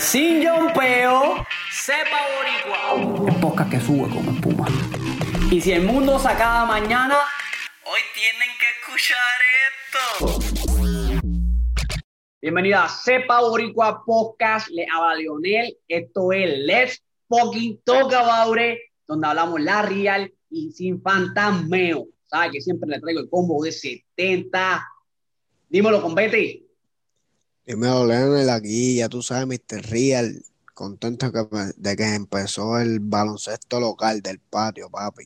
sin yompeo, sepa boricua. El podcast que sube como espuma. Y si el mundo se acaba mañana, hoy tienen que escuchar esto. Bienvenida a Sepa Boricua Podcast. Le habla Lionel. Esto es Let's Fucking Talk About It, donde hablamos la real y sin fantasmeo. ¿Sabes que siempre le traigo el combo de 70? Dímelo con Betty. Dímelo, Leonel, aquí, ya tú sabes, Mr. Real, contento que, de que empezó el baloncesto local del patio, papi.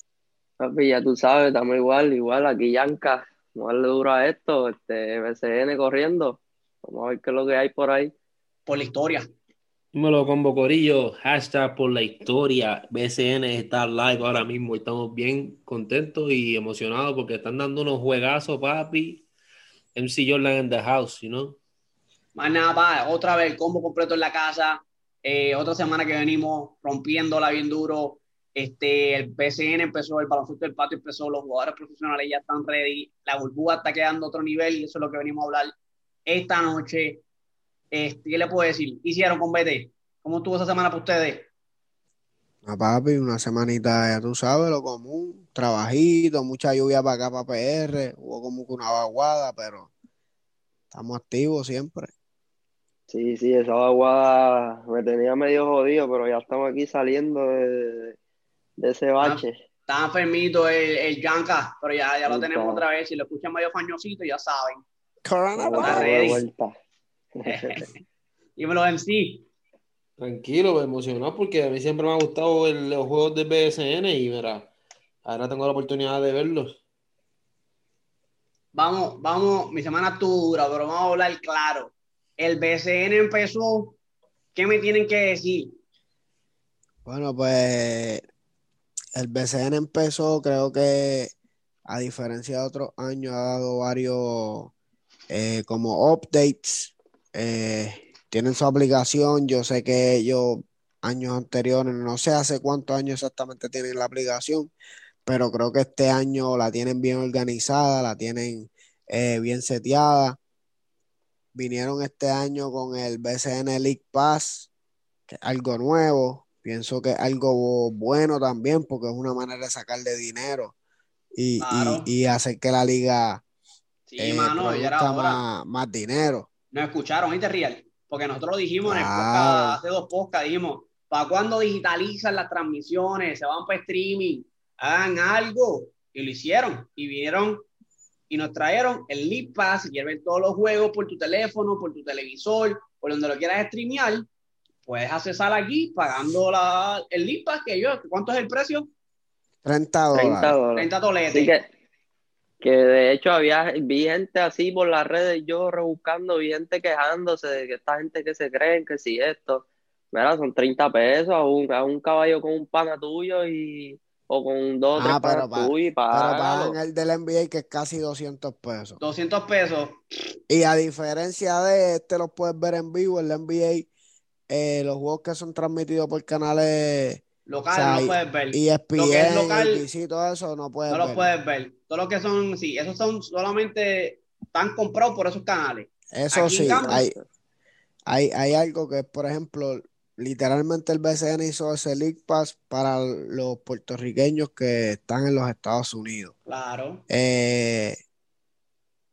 Papi, ya tú sabes, estamos igual, igual, aquí Yanka, no darle duro a esto, este BCN corriendo, vamos a ver qué es lo que hay por ahí. Por la historia. Dímelo con Bocorillo, hashtag por la historia. BCN está live ahora mismo. Estamos bien contentos y emocionados porque están dando unos juegazos, papi. MC Jordan in the house, you know. Más nada, pa, otra vez el combo completo en la casa. Eh, otra semana que venimos rompiéndola bien duro. Este, el BCN empezó, el baloncesto del patio empezó, los jugadores profesionales ya están ready. La burbuja está quedando a otro nivel y eso es lo que venimos a hablar esta noche. Este, ¿Qué le puedo decir? Hicieron con BT. ¿Cómo estuvo esa semana para ustedes? A papi, una semanita, ya tú sabes, lo común, trabajito, mucha lluvia para acá, para PR, hubo como que una vaguada, pero estamos activos siempre. Sí, sí, esa vaguada me tenía medio jodido, pero ya estamos aquí saliendo de, de ese bache. Está enfermito el, el Yanka, pero ya, ya lo tenemos otra vez. Si lo escuchan medio fañosito, ya saben. Coronavirus. Dímelo, MC. Tranquilo, emocionado porque a mí siempre me ha gustado el, los juegos de BSN y mira, ahora tengo la oportunidad de verlos. Vamos, vamos, mi semana estuvo dura, pero vamos a hablar claro. El BSN empezó, ¿qué me tienen que decir? Bueno, pues el BCN empezó, creo que a diferencia de otros años, ha dado varios eh, como updates. Eh, tienen su aplicación. Yo sé que ellos, años anteriores, no sé hace cuántos años exactamente tienen la aplicación, pero creo que este año la tienen bien organizada, la tienen eh, bien seteada. Vinieron este año con el BCN League Pass, que es algo nuevo. Pienso que es algo bueno también, porque es una manera de sacarle dinero y, Claro. y, y hacer que la liga Sí, eh, mano, produzca más, más dinero. Nos escucharon, ¿viste, Real? Porque nosotros lo dijimos en el podcast, hace dos podcasts, dijimos, ¿para cuándo digitalizan las transmisiones? Se van para streaming, hagan algo. Y lo hicieron. Y vinieron y nos trajeron el League Pass. Si quieres ver todos los juegos por tu teléfono, por tu televisor, por donde lo quieras streamear, puedes accesar aquí pagando la, el League Pass. Que yo, ¿Cuánto es el precio? 30 30 dólares. dólares. 30 toletes. Así que, que de hecho había, vi gente así por las redes, yo rebuscando, vi gente quejándose de que esta gente que se creen que si esto, mira, son 30 pesos a un, a un caballo con un pana tuyo y, o con dos o tres Ah, pero panas pa- tuyos y Pero págalo. pagan el del NBA que es casi 200 pesos. 200 pesos. Y a diferencia de este, los puedes ver en vivo, el NBA, eh, los juegos que son transmitidos por canales Local, O sea, no y- puedes ver. ESPN, Lo que es local, E todo eso, no puedes no los ver. puedes ver. Todo lo que son, sí, esos son solamente, están comprados por esos canales. Eso Aquí en sí, cambio- hay, hay, hay algo que es, por ejemplo, literalmente el BCN hizo ese League Pass para los puertorriqueños que están en los Estados Unidos. Claro. Eh,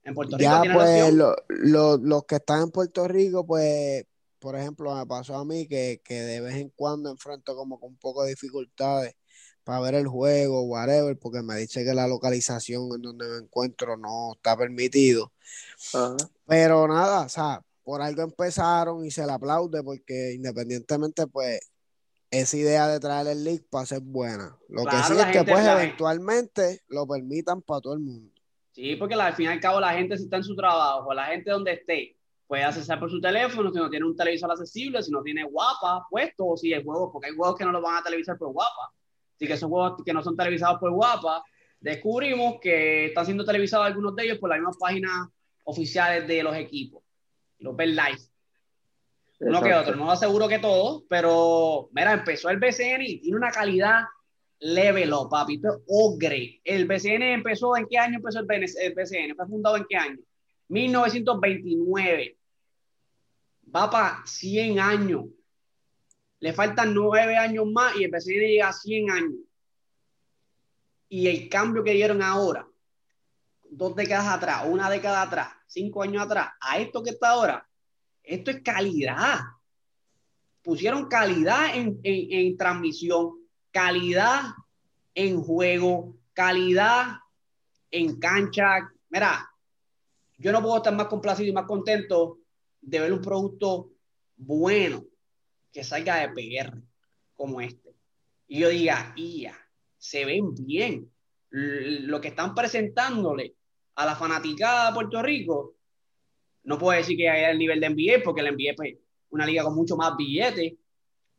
En Puerto Rico ya pues lo- lo- los que están en Puerto Rico, pues, por ejemplo, me pasó a mí que, que de vez en cuando enfrento como con un poco de dificultades para ver el juego, whatever, porque me dice que la localización en donde me encuentro no está permitido. Ajá. Pero nada, o sea, por algo empezaron y se le aplaude porque independientemente, pues, esa idea de traer el League Pass es buena. Lo que sí es que pues eventualmente lo permitan para todo el mundo. Sí, porque la- al fin y al cabo la gente si está en su trabajo, la gente donde esté, puede accesar por su teléfono, si no tiene un televisor accesible, si no tiene guapa puesto, o si hay juegos, porque hay juegos que no los van a televisar por guapa. Así que esos juegos que no son televisados por guapa, descubrimos que están siendo televisados algunos de ellos por las mismas páginas oficiales de los equipos. Los ven live. Uno que otro, no lo aseguro que todos, pero mira, empezó el BCN y tiene una calidad level up, papi. Esto es ogre. El BCN empezó, ¿en qué año empezó el BCN? ¿Fue fundado en qué año? 1929. Va para 100 años. le faltan nueve años más y el BCN llega a 100 años. Y el cambio que dieron ahora, dos décadas atrás, una década atrás, cinco años atrás, a esto que está ahora, esto es calidad. Pusieron calidad en, en transmisión, calidad en juego, calidad en cancha. Mira, yo no puedo estar más complacido y más contento de ver un producto bueno que salga de PR como este. Y yo diga, ya, se ven bien. Lo que están presentándole a la fanaticada de Puerto Rico, no puedo decir que haya el nivel de NBA, porque el NBA es pues, una liga con mucho más billetes,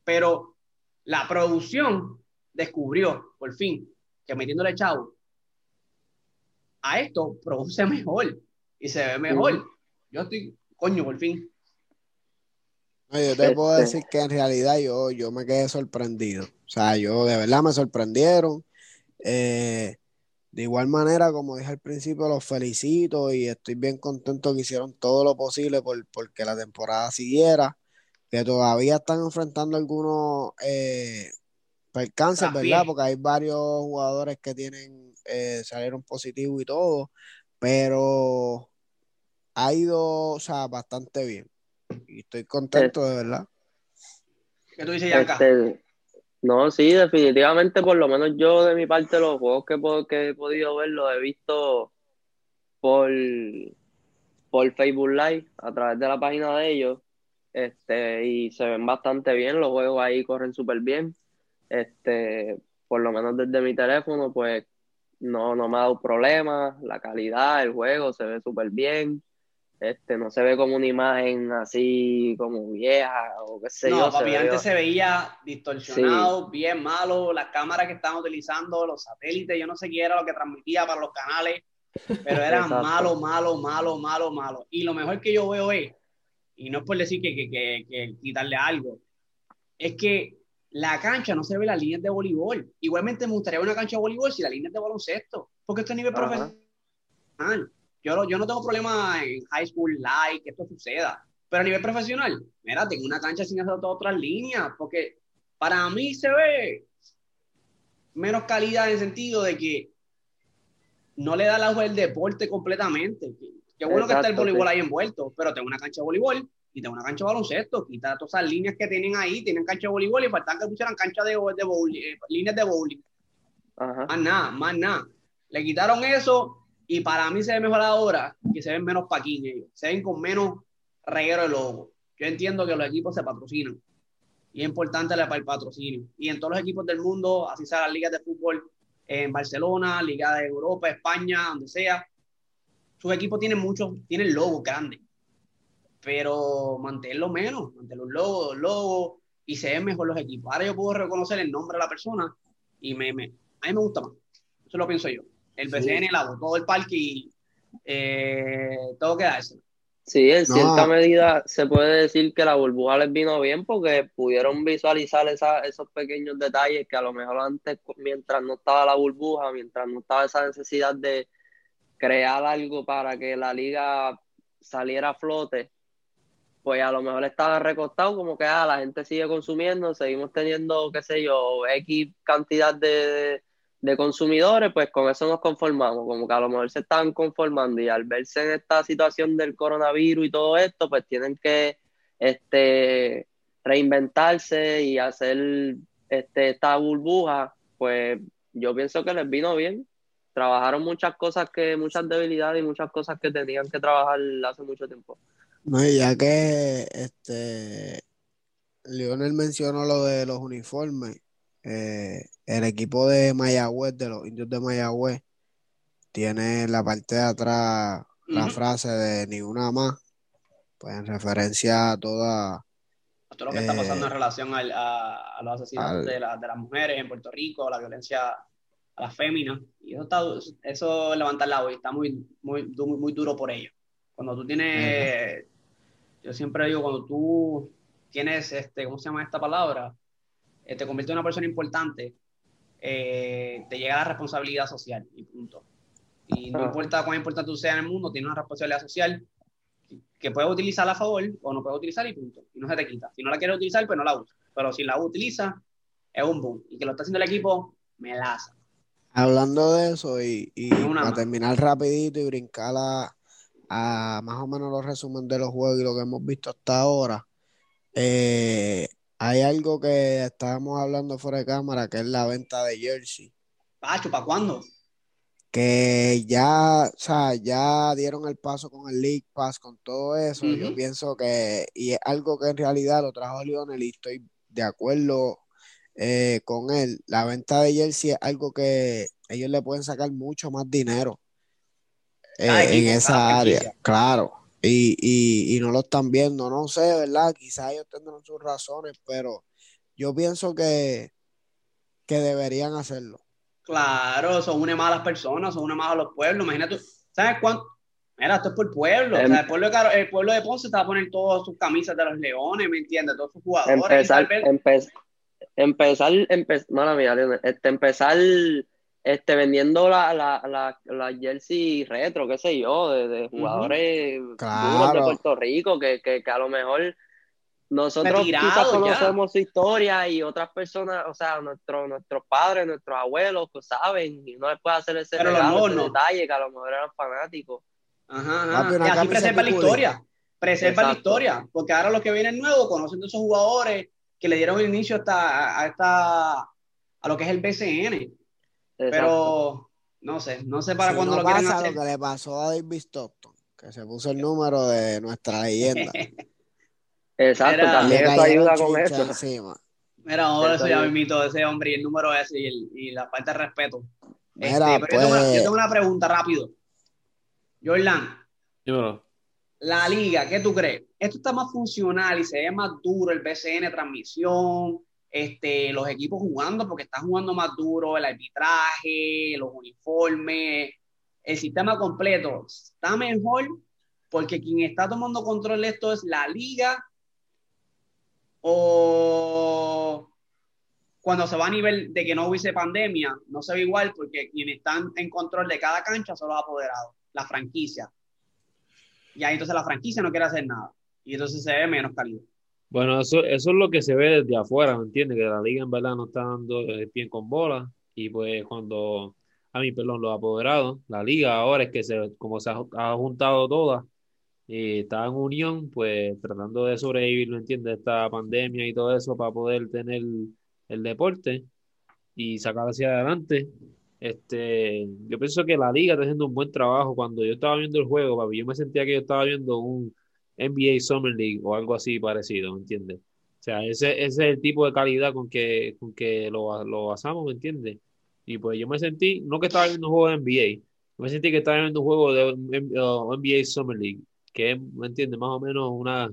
pero la producción descubrió, por fin, que metiéndole chavo a esto, produce mejor y se ve mejor. Yo estoy, coño, por fin. yo te puedo este decir que en realidad yo, yo me quedé sorprendido. O sea, yo de verdad me sorprendieron. Eh, de igual manera, como dije al principio, los felicito y estoy bien contento que hicieron todo lo posible por porque la temporada siguiera, que todavía están enfrentando algunos eh, percances, ¿verdad? Porque hay varios jugadores que tienen, eh, salieron positivos y todo, pero ha ido, o sea, bastante bien. Y estoy contento, de verdad. ¿Qué tú dices, Yanka? Este, no, sí, definitivamente, por lo menos yo de mi parte, los juegos que, que he podido ver los he visto por, por Facebook Live, a través de la página de ellos. Este, y se ven bastante bien, los juegos ahí corren súper bien. Este, por lo menos desde mi teléfono, pues no, no me ha dado problemas, la calidad, el juego se ve súper bien. Este, no se ve como una imagen así como vieja o qué sé yo. No, papi, antes se veía distorsionado, bien malo, las cámaras que estaban utilizando, los satélites, yo no sé qué era lo que transmitía para los canales, pero era malo, malo, malo, malo, malo. Y lo mejor que yo veo es, y no es por decir que, que, que, que quitarle algo, es que la cancha no se ve las líneas de voleibol. Igualmente me gustaría ver una cancha de voleibol si la línea es de baloncesto, porque esto es nivel profesional. Yo, yo no tengo problema en high school live que esto suceda, pero a nivel profesional, mira, tengo una cancha sin hacer todas otras líneas, porque para mí se ve menos calidad en el sentido de que no le da la el deporte completamente. Qué bueno que está el voleibol ahí envuelto, pero tengo una cancha de voleibol y tengo una cancha de baloncesto. Quita todas esas líneas que tienen ahí, tienen cancha de voleibol y faltan que pusieran cancha de, de bowling, eh, líneas de bowling. Más nada, más nada. Le quitaron eso y para mí se ve mejor ahora que se ven menos paquines, se ven con menos reguero de logo. Yo entiendo que los equipos se patrocinan y es importante para el patrocinio. Y en todos los equipos del mundo, así sea las ligas de fútbol en Barcelona, Liga de Europa, España, donde sea, sus equipos tienen muchos, tienen logos grandes, pero manténlo menos, mantén los logos, logos, y se ven mejor los equipos. Ahora yo puedo reconocer el nombre de la persona y me, me, a mí me gusta más. Eso lo pienso yo el BCN la todo el parque y eh, todo queda eso. Sí, en cierta medida se puede decir que la burbuja les vino bien porque pudieron visualizar esos pequeños detalles que a lo mejor antes, mientras no estaba la burbuja, mientras no estaba esa necesidad de crear algo para que la liga saliera a flote, pues a lo mejor estaba recostado como que ah, la gente sigue consumiendo, seguimos teniendo, qué sé yo, X cantidad de, de consumidores, pues con eso nos conformamos, como que a lo mejor se están conformando y al verse en esta situación del coronavirus y todo esto, pues tienen que este, reinventarse y hacer este, esta burbuja, pues yo pienso que les vino bien. Trabajaron muchas cosas que, muchas debilidades y muchas cosas que tenían que trabajar hace mucho tiempo. No, ya que este Lionel mencionó lo de los uniformes, eh, el equipo de Mayagüez, de los indios de Mayagüez, tiene en la parte de atrás la frase de ni una más, pues en referencia a toda... A todo lo que está pasando en eh, relación a, los asesinatos de, las mujeres en Puerto Rico, la violencia a las féminas. Y eso, está, eso levanta el y está muy, muy, muy, duro por ello. Cuando tú tienes, yo siempre digo, cuando tú tienes, este, ¿cómo se llama esta palabra? Eh, te convierte en una persona importante, eh, te llega la responsabilidad social y punto. Y no importa cuán importante tú seas en el mundo, tienes una responsabilidad social que puedes utilizar a favor o no puedes utilizar y punto. Y no se te quita. Si no la quieres utilizar, pues no la usas. Pero si la utiliza, es un boom. Y que lo está haciendo el equipo, me laza. Hablando de eso y, y para terminar rapidito y brincar a, a, más o menos los resúmenes de los juegos y lo que hemos visto hasta ahora, eh, hay algo que estábamos hablando fuera de cámara, que es la venta de jersey. Pacho, ¿para cuándo? Que ya, o sea, ya dieron el paso con el League Pass, con todo eso. Yo pienso que, y es algo que en realidad lo trajo Lionel y estoy de acuerdo eh, con él. La venta de jersey es algo que ellos le pueden sacar mucho más dinero eh, en esa área, claro. Y, y, no lo están viendo, no sé, ¿verdad? Quizás ellos tendrán sus razones, pero yo pienso que, que deberían hacerlo. Claro, son une más a las personas, son une más a los pueblos. Imagínate, ¿sabes cuánto? Mira, esto es por el pueblo. Em- el, pueblo de, el pueblo de Ponce está a poner todas sus camisas de los leones, ¿me entiendes? Todos sus jugadores. Empezar, empezar, empezar, mala mía, este, empezar este, vendiendo la, la, la, la, jersey retro, qué sé yo, de, jugadores de Puerto Rico, que, que, que, a lo mejor nosotros quizás conocemos su historia y otras personas, o sea, nuestros nuestros padres, nuestros abuelos, pues saben, y no les puede hacer ese, detalle que a lo mejor eran fanáticos. Ajá, ajá. y así preserva la historia, preserva la historia, porque ahora los que vienen nuevos conocen de esos jugadores que le dieron el inicio hasta, a, esta, a lo que es el BCN. Pero no sé, no sé para cuándo lo quieren hacer. lo que le pasó a David Stockton, que se puso el número de nuestra leyenda. Exacto, también eso ayuda con eso. Encima. Mira, ahora eso ya me invito ese hombre y el número ese y, el, y la falta de respeto. Mira, este, pero yo, tengo una, yo, tengo una, pregunta rápido. Jordan. La liga, ¿qué tú crees? ¿Esto está más funcional y se ve más duro el BCN transmisión? Este, los equipos jugando porque están jugando más duro, el arbitraje, los uniformes, el sistema completo está mejor porque quien está tomando control de esto es la liga o cuando se va a nivel de que no hubiese pandemia, no se ve igual porque quienes están en control de cada cancha son los apoderados, la franquicia. Y ahí entonces la franquicia no quiere hacer nada. Y entonces se ve menos calidad. Bueno, eso, eso es lo que se ve desde afuera, ¿me entiendes? Que la liga en verdad no está dando el pie con bola. Y pues cuando, a mí, perdón, los apoderados, la liga ahora es que se, como se ha, juntado toda y está en unión, pues tratando de sobrevivir, ¿me entiendes? Esta pandemia y todo eso para poder tener el deporte y sacar hacia adelante. Este, yo pienso que la liga está haciendo un buen trabajo. Cuando yo estaba viendo el juego, papi, yo me sentía que yo estaba viendo un NBA Summer League o algo así parecido, ¿me entiendes? O sea, ese, ese, es el tipo de calidad con que, con que lo, lo basamos, ¿me entiendes? Y pues yo me sentí, no que estaba viendo un juego de NBA, me sentí que estaba viendo un juego de NBA Summer League, que es, ¿me entiendes? Más o menos una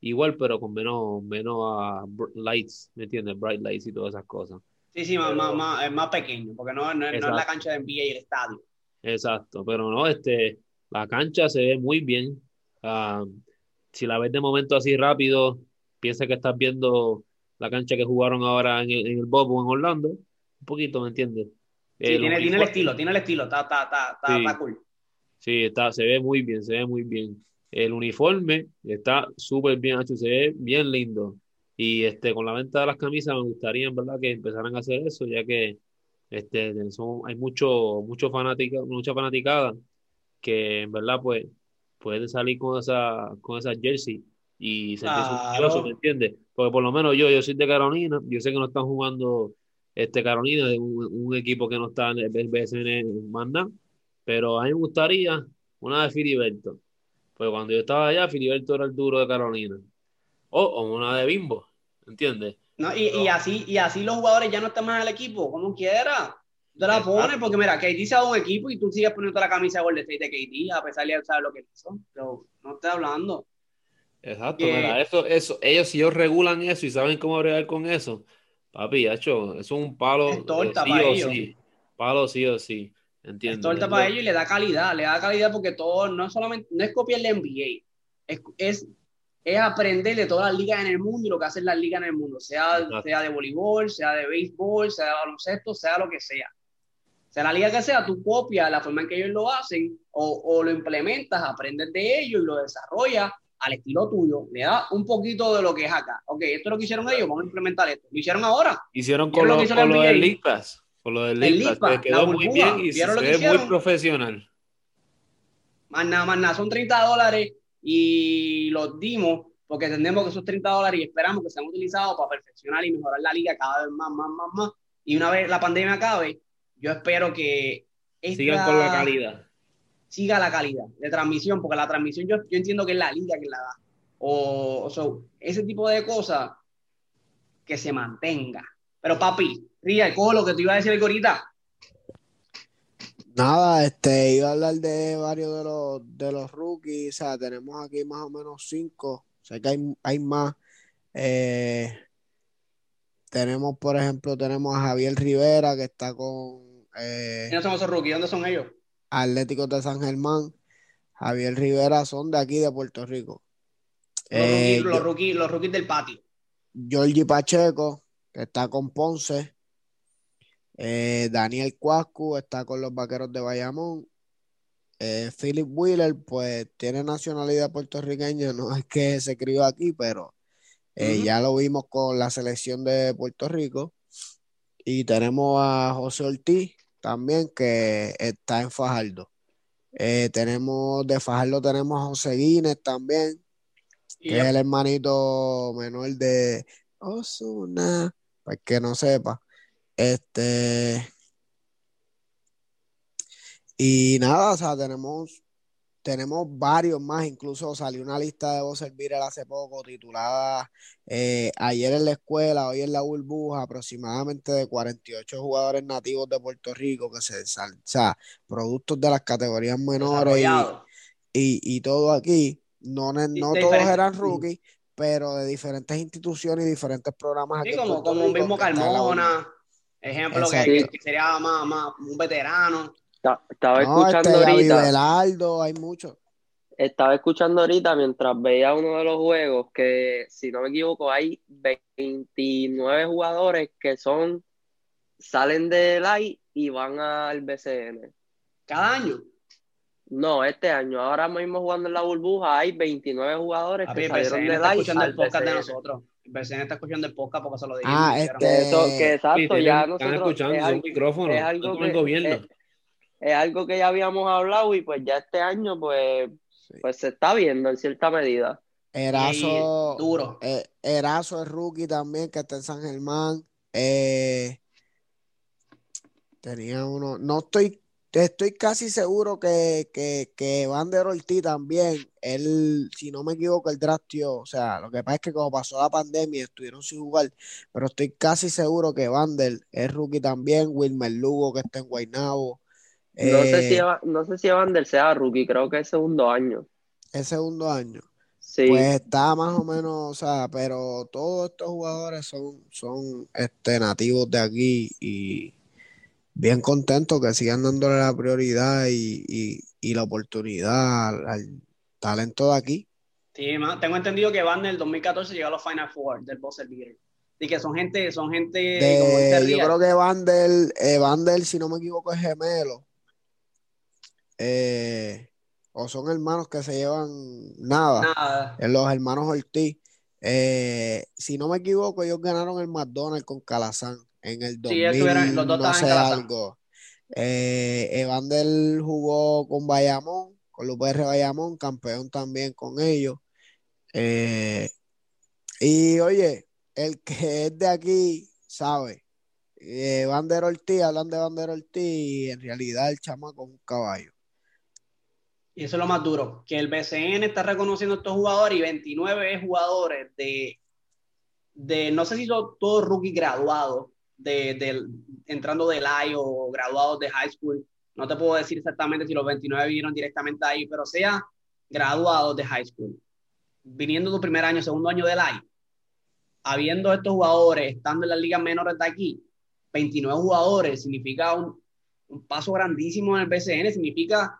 igual, pero con menos, menos uh, lights, ¿me entiendes? Bright lights y todas esas cosas. Sí, sí, más, más, es más pequeño, porque no, no, es la cancha de NBA y el estadio. Exacto, pero no, este, la cancha se ve muy bien. Uh, si la ves de momento así rápido, piensa que estás viendo la cancha que jugaron ahora en el, en el Bob o en Orlando, un poquito, ¿me entiendes? Sí, tiene, el estilo, tiene el estilo, está, está, está, está cool. Sí, está, se ve muy bien, se ve muy bien. El uniforme está súper bien hecho, se ve bien lindo. Y este, con la venta de las camisas me gustaría en verdad que empezaran a hacer eso, ya que este, son, hay mucho, mucho fanática, mucha fanaticada que en verdad pues puede salir con esa, con esa jersey y sentirse claro. ¿me entiendes? Porque por lo menos yo, yo soy de Carolina, yo sé que no están jugando este Carolina, un, un equipo que no está en el BSN manda, pero a mí me gustaría una de Filiberto. Pues cuando yo estaba allá, Filiberto era el duro de Carolina. O, o una de Bimbo, ¿entiendes? No, y, y, así, y así los jugadores ya no están más en el equipo, como quiera te la pones porque mira, KD se ha dado un equipo y tú sigues poniendo la camisa de Golden State de KD a pesar de saber lo que hizo. Pero no estoy hablando. Exacto, mira, eso, eso, ellos si ellos regulan eso y saben cómo bregar con eso, papi, hecho, eso es un palo es torta sí para o ellos. sí. Palo sí o sí. Entiendo. Es torta para ellos y le da calidad, le da calidad porque todo no solamente, no es copiar la NBA, es, es, es, aprender de todas las ligas en el mundo y lo que hacen las ligas en el mundo, sea, sea de voleibol, sea de béisbol, sea de baloncesto, sea lo que sea sea la liga que sea, tú copias la forma en que ellos lo hacen o, o lo implementas, aprendes de ellos y lo desarrollas al estilo tuyo, le da un poquito de lo que es acá. Ok, esto es lo que hicieron ellos, vamos a implementar esto. Lo hicieron ahora. Hicieron con, lo, con lo del League Con lo del League que quedó muy bien y se ve muy profesional. Más nada, más nada, son 30 dólares y los dimos porque entendemos que esos 30 dólares y esperamos que sean utilizados para perfeccionar y mejorar la liga cada vez más, más, más, más. Y una vez la pandemia acabe, yo espero que sigan con la calidad siga la calidad de transmisión, porque la transmisión yo, yo entiendo que es la liga que la da. O, o ese tipo de cosas que se mantenga. Pero papi, Ría, cojo lo que te iba a decir ahorita. Nada, este, iba a hablar de varios de los, de los rookies, o sea, tenemos aquí más o menos cinco, sé que hay, hay más. Eh, tenemos, por ejemplo, tenemos a Javier Rivera que está con... Eh, ¿Quiénes son esos rookies? ¿Dónde son ellos? Atléticos de San Germán, Javier Rivera son de aquí de Puerto Rico. Los, eh, rookies, los, rookies, del patio. Georgie Pacheco, que está con Ponce. Eh, Daniel Cuascu está con los vaqueros de Bayamón. Eh, Philip Wheeler, pues tiene nacionalidad puertorriqueña, no es que se crió aquí, pero ya lo vimos con la selección de Puerto Rico. Y tenemos a José Ortiz, también que está en Fajardo. Eh, tenemos de Fajardo tenemos a José Guinness también, que es el hermanito menor de Osuna, para que no sepa. Este y nada, o sea, tenemos tenemos varios más, incluso salió una lista de voz servir hace poco titulada eh, Ayer en la escuela, hoy en la burbuja, aproximadamente de 48 jugadores nativos de Puerto Rico que se, o sea, productos de las categorías menores y, todo aquí. No, no todos eran rookies, pero de diferentes instituciones y diferentes programas. Sí, como, como un mismo Carmona, ejemplo que, sería más un veterano. Estaba escuchando este, ahorita. hay muchos. Estaba escuchando ahorita mientras veía uno de los juegos que, si no me equivoco, hay 29 jugadores que son salen del AI y van al BCN. ¿Cada año? No, este año. Ahora mismo jugando en la burbuja hay 29 jugadores que salieron del está escuchando el podcast de nosotros. El BCN está escuchando el podcast porque se lo dijimos. Ah, este... Eso, que exacto, ya nosotros... Están escuchando, son micrófonos. Es algo que, gobierno es algo que ya habíamos hablado y pues ya este año pues, pues se está viendo en cierta medida. Erazo, duro. Eh, Erazo es rookie también, que está en San Germán. Eh, tenía uno, no estoy, estoy casi seguro que, que, que Vander Ortiz también, él, si no me equivoco, el draftió, o sea, lo que pasa es que como pasó la pandemia estuvieron sin jugar, pero estoy casi seguro que Vander es rookie también, Wilmer Lugo que está en Guaynabo, no, sé si, eh, no sé si Evander sea rookie, creo que es segundo año. Es segundo año. Sí. Pues está más o menos, o sea, pero todos estos jugadores son, son este, nativos de aquí y bien contentos que sigan dándole la prioridad y, la oportunidad al, talento de aquí. Sí, tengo entendido que Van en el 2014 llegó a los Final Four del Buzzer Beater. Y que son gente, son gente Yo creo que Vandel, eh, si no me equivoco, es gemelo. Eh, o son hermanos que se llevan nada, en los hermanos Ortiz. Eh, si no me equivoco, ellos ganaron el McDonald's con Calazán en el 2000, no sé algo. Eh, Evander jugó con Bayamón, con los PR Bayamón, campeón también con ellos. Eh, y oye, el que es de aquí sabe. Eh, Vander Ortiz, hablan de Vander Ortiz, y en realidad el chamaco es un caballo. Y eso es lo más duro, que el BCN está reconociendo a estos jugadores y 29 jugadores de, de no sé si son todos rookies graduados, de, entrando del I o graduados de high school. No te puedo decir exactamente si los 29 vinieron directamente ahí, pero sea graduados de high school. Viniendo tu primer año, segundo año del I, habiendo estos jugadores, estando en las ligas menores de aquí, 29 jugadores significa un, un paso grandísimo en el BCN, significa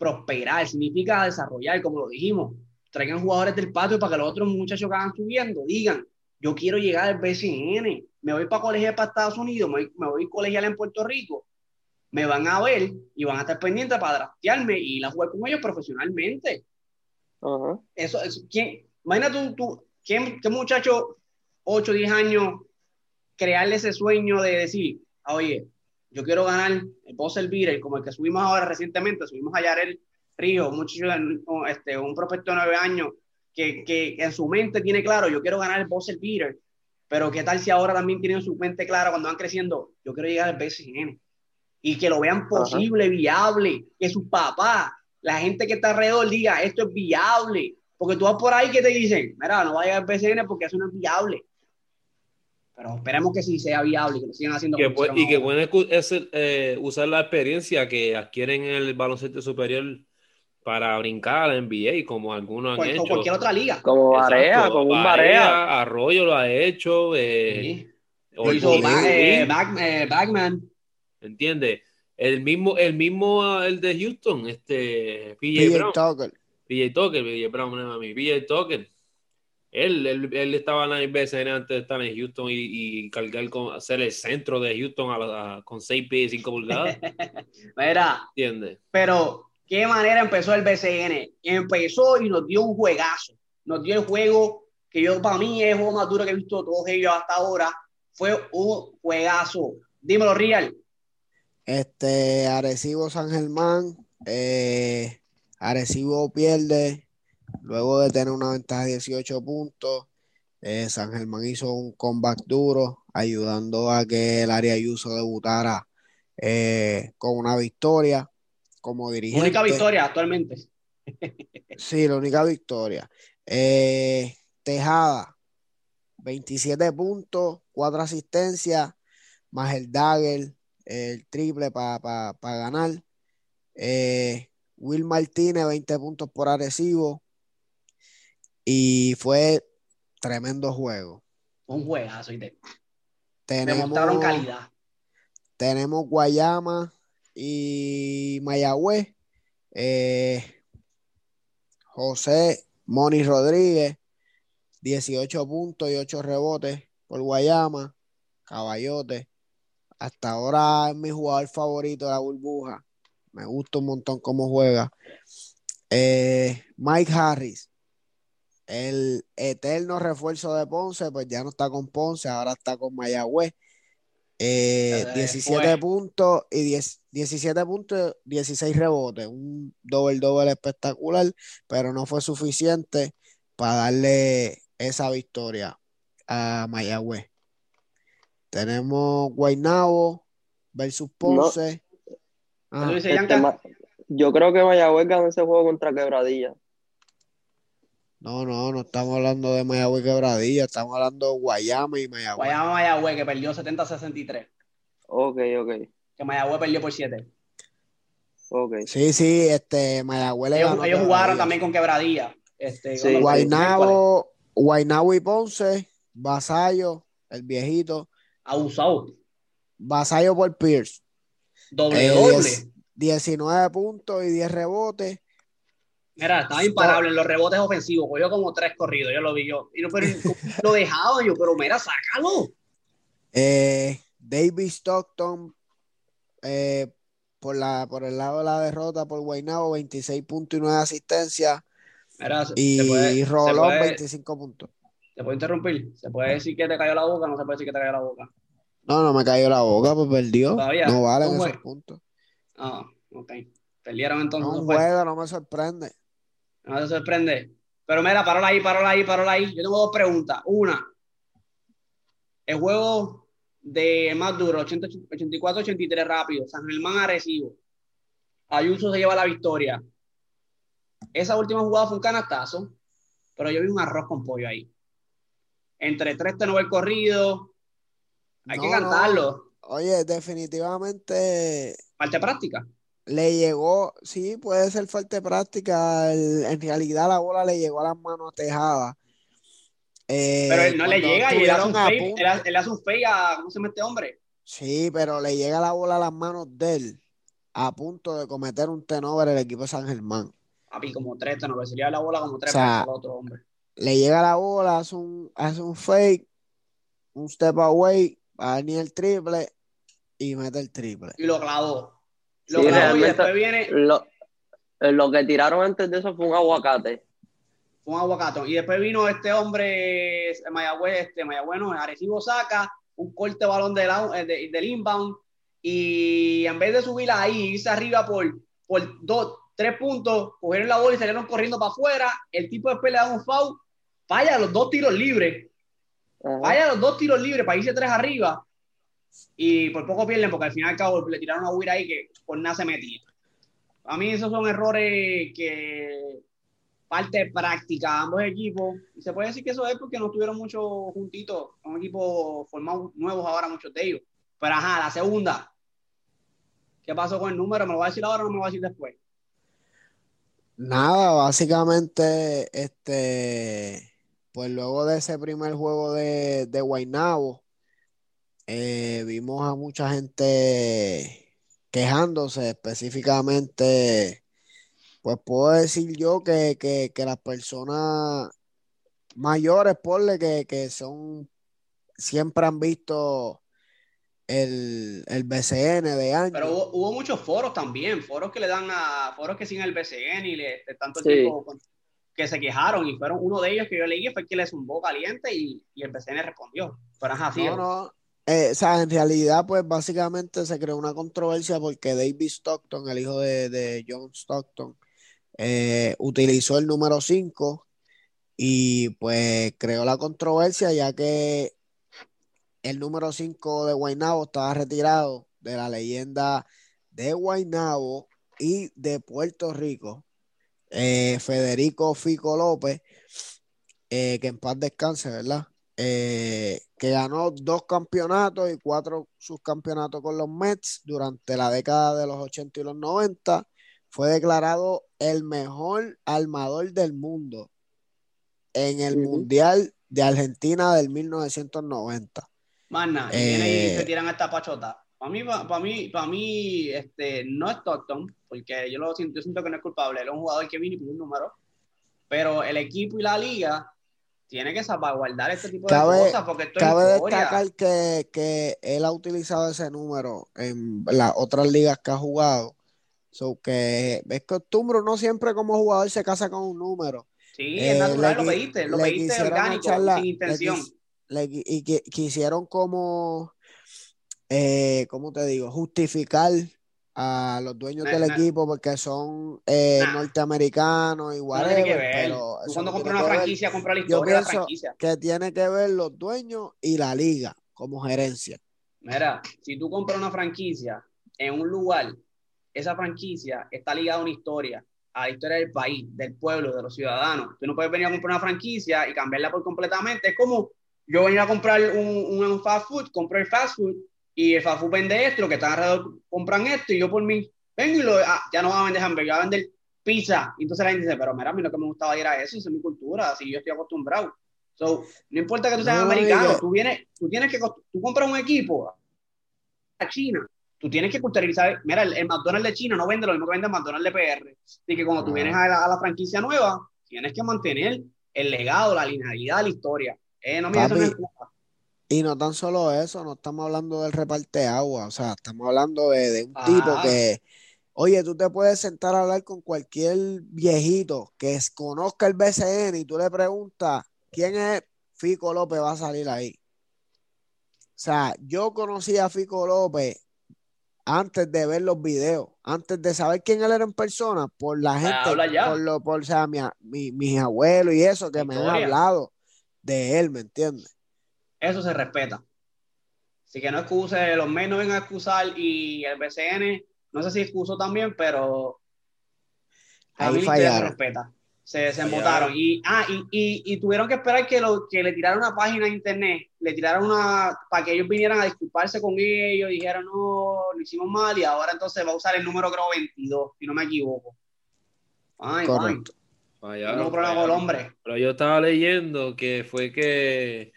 prosperar, significa desarrollar, como lo dijimos. Traigan jugadores del patio para que los otros muchachos que van subiendo digan, yo quiero llegar al BCN, me voy para colegial para Estados Unidos, me voy, me voy colegial en Puerto Rico. me van a ver y van a estar pendientes para draftearme y ir a jugar con ellos profesionalmente. Eso, es ¿quién, imagínate tú, ¿qué, ¿qué, muchacho 8, 10 años crearle ese sueño de decir, oye, yo quiero ganar el Buzzer Beater, como el que subimos ahora recientemente, subimos a Yarel Río, un este, un prospecto de 9 años, que, que, en su mente tiene claro, yo quiero ganar el Buzzer Beater, pero qué tal si ahora también tienen su mente clara cuando van creciendo, yo quiero llegar al BCN y que lo vean posible, viable, que sus papás, la gente que está alrededor diga, esto es viable, porque tú vas por ahí que te dicen, mira, no vayas al BCN porque eso no es viable. Pero esperemos que sí sea viable y que lo sigan haciendo. y que pueden eh, usar la experiencia que adquieren en el baloncesto superior para brincar al NBA, como algunos han pues, hecho. cualquier otra liga. Como Barea, como un Barea. Arroyo lo ha hecho. Eh, Lo hizo eh, eh, Bagman. ¿Entiendes? El mismo, el mismo, el de Houston, este, PJ Brown. Tucker. PJ Tucker, PJ Brown, mi PJ Tucker. Él, él, él, estaba en la BCN antes de estar en Houston y, y cargar con hacer el centro de Houston a, con 6 pies y 5 pulgadas. Mira, ¿entiendes? Pero, ¿qué manera empezó el BCN? Empezó y nos dio un juegazo. Nos dio el juego que yo, para mí, es el juego más duro que he visto todos ellos hasta ahora. Fue un juegazo. Dímelo, Real. Este, Arecibo San Germán. Eh, Arecibo pierde Luego de tener una ventaja de 18 puntos, eh, San Germán hizo un comeback duro, ayudando a que el área Ayuso debutara eh, con una victoria como dirigente. Única victoria actualmente. sí, la única victoria. Eh, Tejada, 27 puntos, 4 asistencias, más el dagger, el triple para ganar. Will Martínez, 20 puntos por Arecibo. Y fue tremendo juego. Un juegazo. Y tenemos, calidad. Tenemos Guayama y Mayagüez. Eh, José Moni Rodríguez, 18 puntos y 8 rebotes por Guayama. Caballote. Hasta ahora es mi jugador favorito de la burbuja. Me gusta un montón cómo juega. Eh, Mike Harris, el eterno refuerzo de Ponce, pues ya no está con Ponce, ahora está con Mayagüez. 17 eh, puntos y 10, 17 puntos, 16 rebotes, un doble doble espectacular, pero no fue suficiente para darle esa victoria a Mayagüez. Tenemos Guaynabo versus Ponce. Este, yo creo que Mayagüez ganó ese juego contra Quebradilla. No, no, no estamos hablando de Mayagüez Quebradilla, estamos hablando de Guayama y Mayagüez. Guayama Mayagüez, que perdió 70-63. Ok, ok. Que Mayagüez perdió por 7. Ok. Sí, sí, este, Mayagüez ellos, ellos jugaron también con Quebradilla. Este, sí. Guaynabo, Guaynabo y Ponce, Vasallo, el viejito. Abusado. Vasallo por Pierce. Doble, eh, doble. 19 puntos y 10 rebotes. Mira, estaba imparable en los rebotes ofensivos, cogió como tres corridos, yo lo vi yo. Y no, pero lo dejaba yo, pero mira, sácalo. Eh, David Stockton, eh, por, la, por el lado de la derrota por Guaynabo, 26 puntos y 9 asistencias. y Rolón, 25 puntos. ¿Se puede interrumpir? ¿Se puede decir que te cayó la boca? No se puede decir que te cayó la boca. No, no me cayó la boca, pues perdió. ¿Todavía? No valen esos puntos. Ah, ok. Perdieron entonces. No, un juego, no me sorprende. No te sorprende. Pero mira, parola ahí, parola ahí, parola ahí. Yo tengo dos preguntas. Una, el juego de más duro, 84-83 rápido, San Germán Arecibo. Ayuso se lleva la victoria. Esa última jugada fue un canastazo, pero yo vi un arroz con pollo ahí. Entre tres tenores el corrido. Hay que cantarlo. Oye, definitivamente. Parte práctica le llegó, sí, puede ser falta de práctica. en realidad la bola le llegó a las manos tejadas. Eh, pero él no le llega y él hace, un fake, él, hace un fake a, ¿cómo se llama este hombre? Sí, pero le llega la bola a las manos de él a punto de cometer un tenover el equipo de San Germán. Papi, como tres tenovers, le la bola como tres para otro hombre. Le llega la bola, hace un, hace un fake, un step away, va a venir el triple y mete el triple. Y lo clavó. Lo, después viene... Eh, lo, que tiraron antes de eso fue un aguacate. Fue un aguacate. Y después vino este hombre, Mayagüez, este Mayagüez, no, Arecibo saca un corte balón del, eh, del inbound y en vez de subir ahí, irse arriba por, por dos, tres puntos, cogieron la bola y salieron corriendo para afuera, el tipo después le da un foul, vaya los dos tiros libres, vaya los dos tiros libres para irse tres arriba y por poco pierden porque al final cabo le tiraron a huir ahí que por nada se metía. A mí esos son errores que parte de práctica ambos equipos. Y se puede decir que eso es porque no estuvieron mucho juntitos, un equipo formado nuevos ahora, muchos de ellos. Pero ajá, la segunda. ¿Qué pasó con el número? ¿Me lo va a decir ahora o no me lo va a decir después? Nada, básicamente, este, pues luego de ese primer juego de, de Guaynabo, eh, vimos a mucha gente quejándose específicamente, pues puedo decir yo que, las personas mayores, por que, que son, siempre han visto el, el BCN de años. Pero hubo, muchos foros también, foros que le dan a, foros que siguen el BCN y le, tanto tiempo que se quejaron y fueron uno de ellos que yo leí fue que le zumbó caliente y, y el BCN respondió. Pero así. No, no. Eh, o sea, en realidad, pues básicamente se creó una controversia porque David Stockton, el hijo de, de John Stockton, eh, utilizó el número 5 y pues creó la controversia ya que el número 5 de Guaynabo estaba retirado de la leyenda de Guaynabo y de Puerto Rico, eh, Federico Fico López, que en paz descanse, ¿verdad? Que ganó dos campeonatos y cuatro subcampeonatos con los Mets durante la década de los 80 y los 90. Fue declarado el mejor armador del mundo en el Mundial de Argentina del 1990. Mana, y viene y se eh, tiran esta pachota. Para mí, para mí, para mí, este, no es Stockton, porque yo lo siento, yo siento que no es culpable. Él es un jugador que viene y pide un número. Pero el equipo y la liga tiene que salvaguardar este tipo de cosas porque esto cabe destacar que, que, él ha utilizado ese número en las otras ligas que ha jugado. So que es costumbre, no siempre como jugador se casa con un número. Sí, es natural, lo pediste, lo pediste orgánico, sin intención y que quisieron como, eh, ¿cómo te digo? Justificar a los dueños del equipo porque son eh, norteamericanos y pero cuando compras una franquicia, compras la historia que tiene que ver los dueños y la liga como gerencia. Mira, si tú compras una franquicia en un lugar, esa franquicia está ligada a una historia, a la historia del país, del pueblo, de los ciudadanos. Tú no puedes venir a comprar una franquicia y cambiarla por completamente. Es como yo venía a comprar un, un, fast food, compré el fast food y el food vende esto, lo que están alrededor compran esto y yo por mí vengo y lo, ah, ya no va a vender hamburguesa, va a vender pizza. Y entonces la gente dice, pero mira, a mí lo que me gustaba era eso, esa es mi cultura, así yo estoy acostumbrado. So, no importa que tú seas americano, tú vienes, tú tienes que, tú compras un equipo a China, tú tienes que culturalizar, mira, el, McDonald's de China no vende lo mismo que vende el McDonald's de PR. Así que cuando tú vienes a la, a la franquicia nueva, tienes que mantener el legado, la linealidad, la historia. Eh, y no tan solo eso, no estamos hablando del reparte agua, o sea, estamos hablando de, un tipo que, oye, tú te puedes sentar a hablar con cualquier viejito que conozca el BCN y tú le preguntas quién es Fico López, va a salir ahí. O sea, yo conocí a Fico López antes de ver los videos, antes de saber quién él era en persona, por la gente, por, lo, por o sea, mi, mis abuelos y eso que me han hablado de él, ¿me entiendes? Eso se respeta. Así que no excuse, los medios no vengan a excusar y el BCN, no sé si excusó también, pero ahí se respeta. Se, se embotaron. Y, ah, y, y, tuvieron que esperar que, lo, que le tiraran una página de internet, le tiraran una, para que ellos vinieran a disculparse con ellos, dijeran, no, lo hicimos mal, y ahora entonces va a usar el número, creo, 22, si no me equivoco. Ay, Correcto. Pero yo estaba leyendo que fue que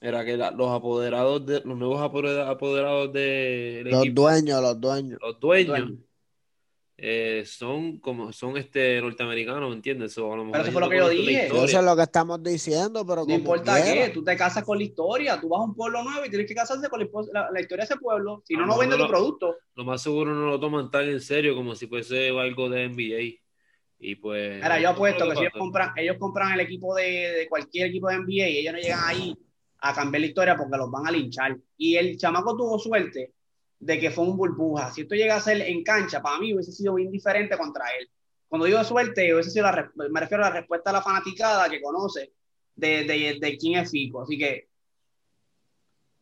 era que los apoderados de los nuevos apoderados de los dueños, los dueños. Los dueños. eh, son como son este norteamericanos, ¿entiendes? pero eso fue lo que yo dije. Eso es lo que estamos diciendo, pero no importa qué, tú te casas con la historia, tú vas a un pueblo nuevo y tienes que casarse con la, historia de ese pueblo, si no, no, vende tu producto. Lo más seguro no lo toman tan en serio como si fuese algo de NBA. Y pues. Mira, yo apuesto que si ellos compran, ellos compran el equipo de, de, cualquier equipo de NBA y ellos no llegan ahí a cambiar la historia porque los van a linchar. Y el chamaco tuvo suerte de que fue un burbuja. Si esto llega a ser en cancha, para mí hubiese sido indiferente contra él. Cuando digo suerte, hubiese sido la, me refiero a la respuesta a la fanaticada que conoce de, de, de quién es Fico. Así que.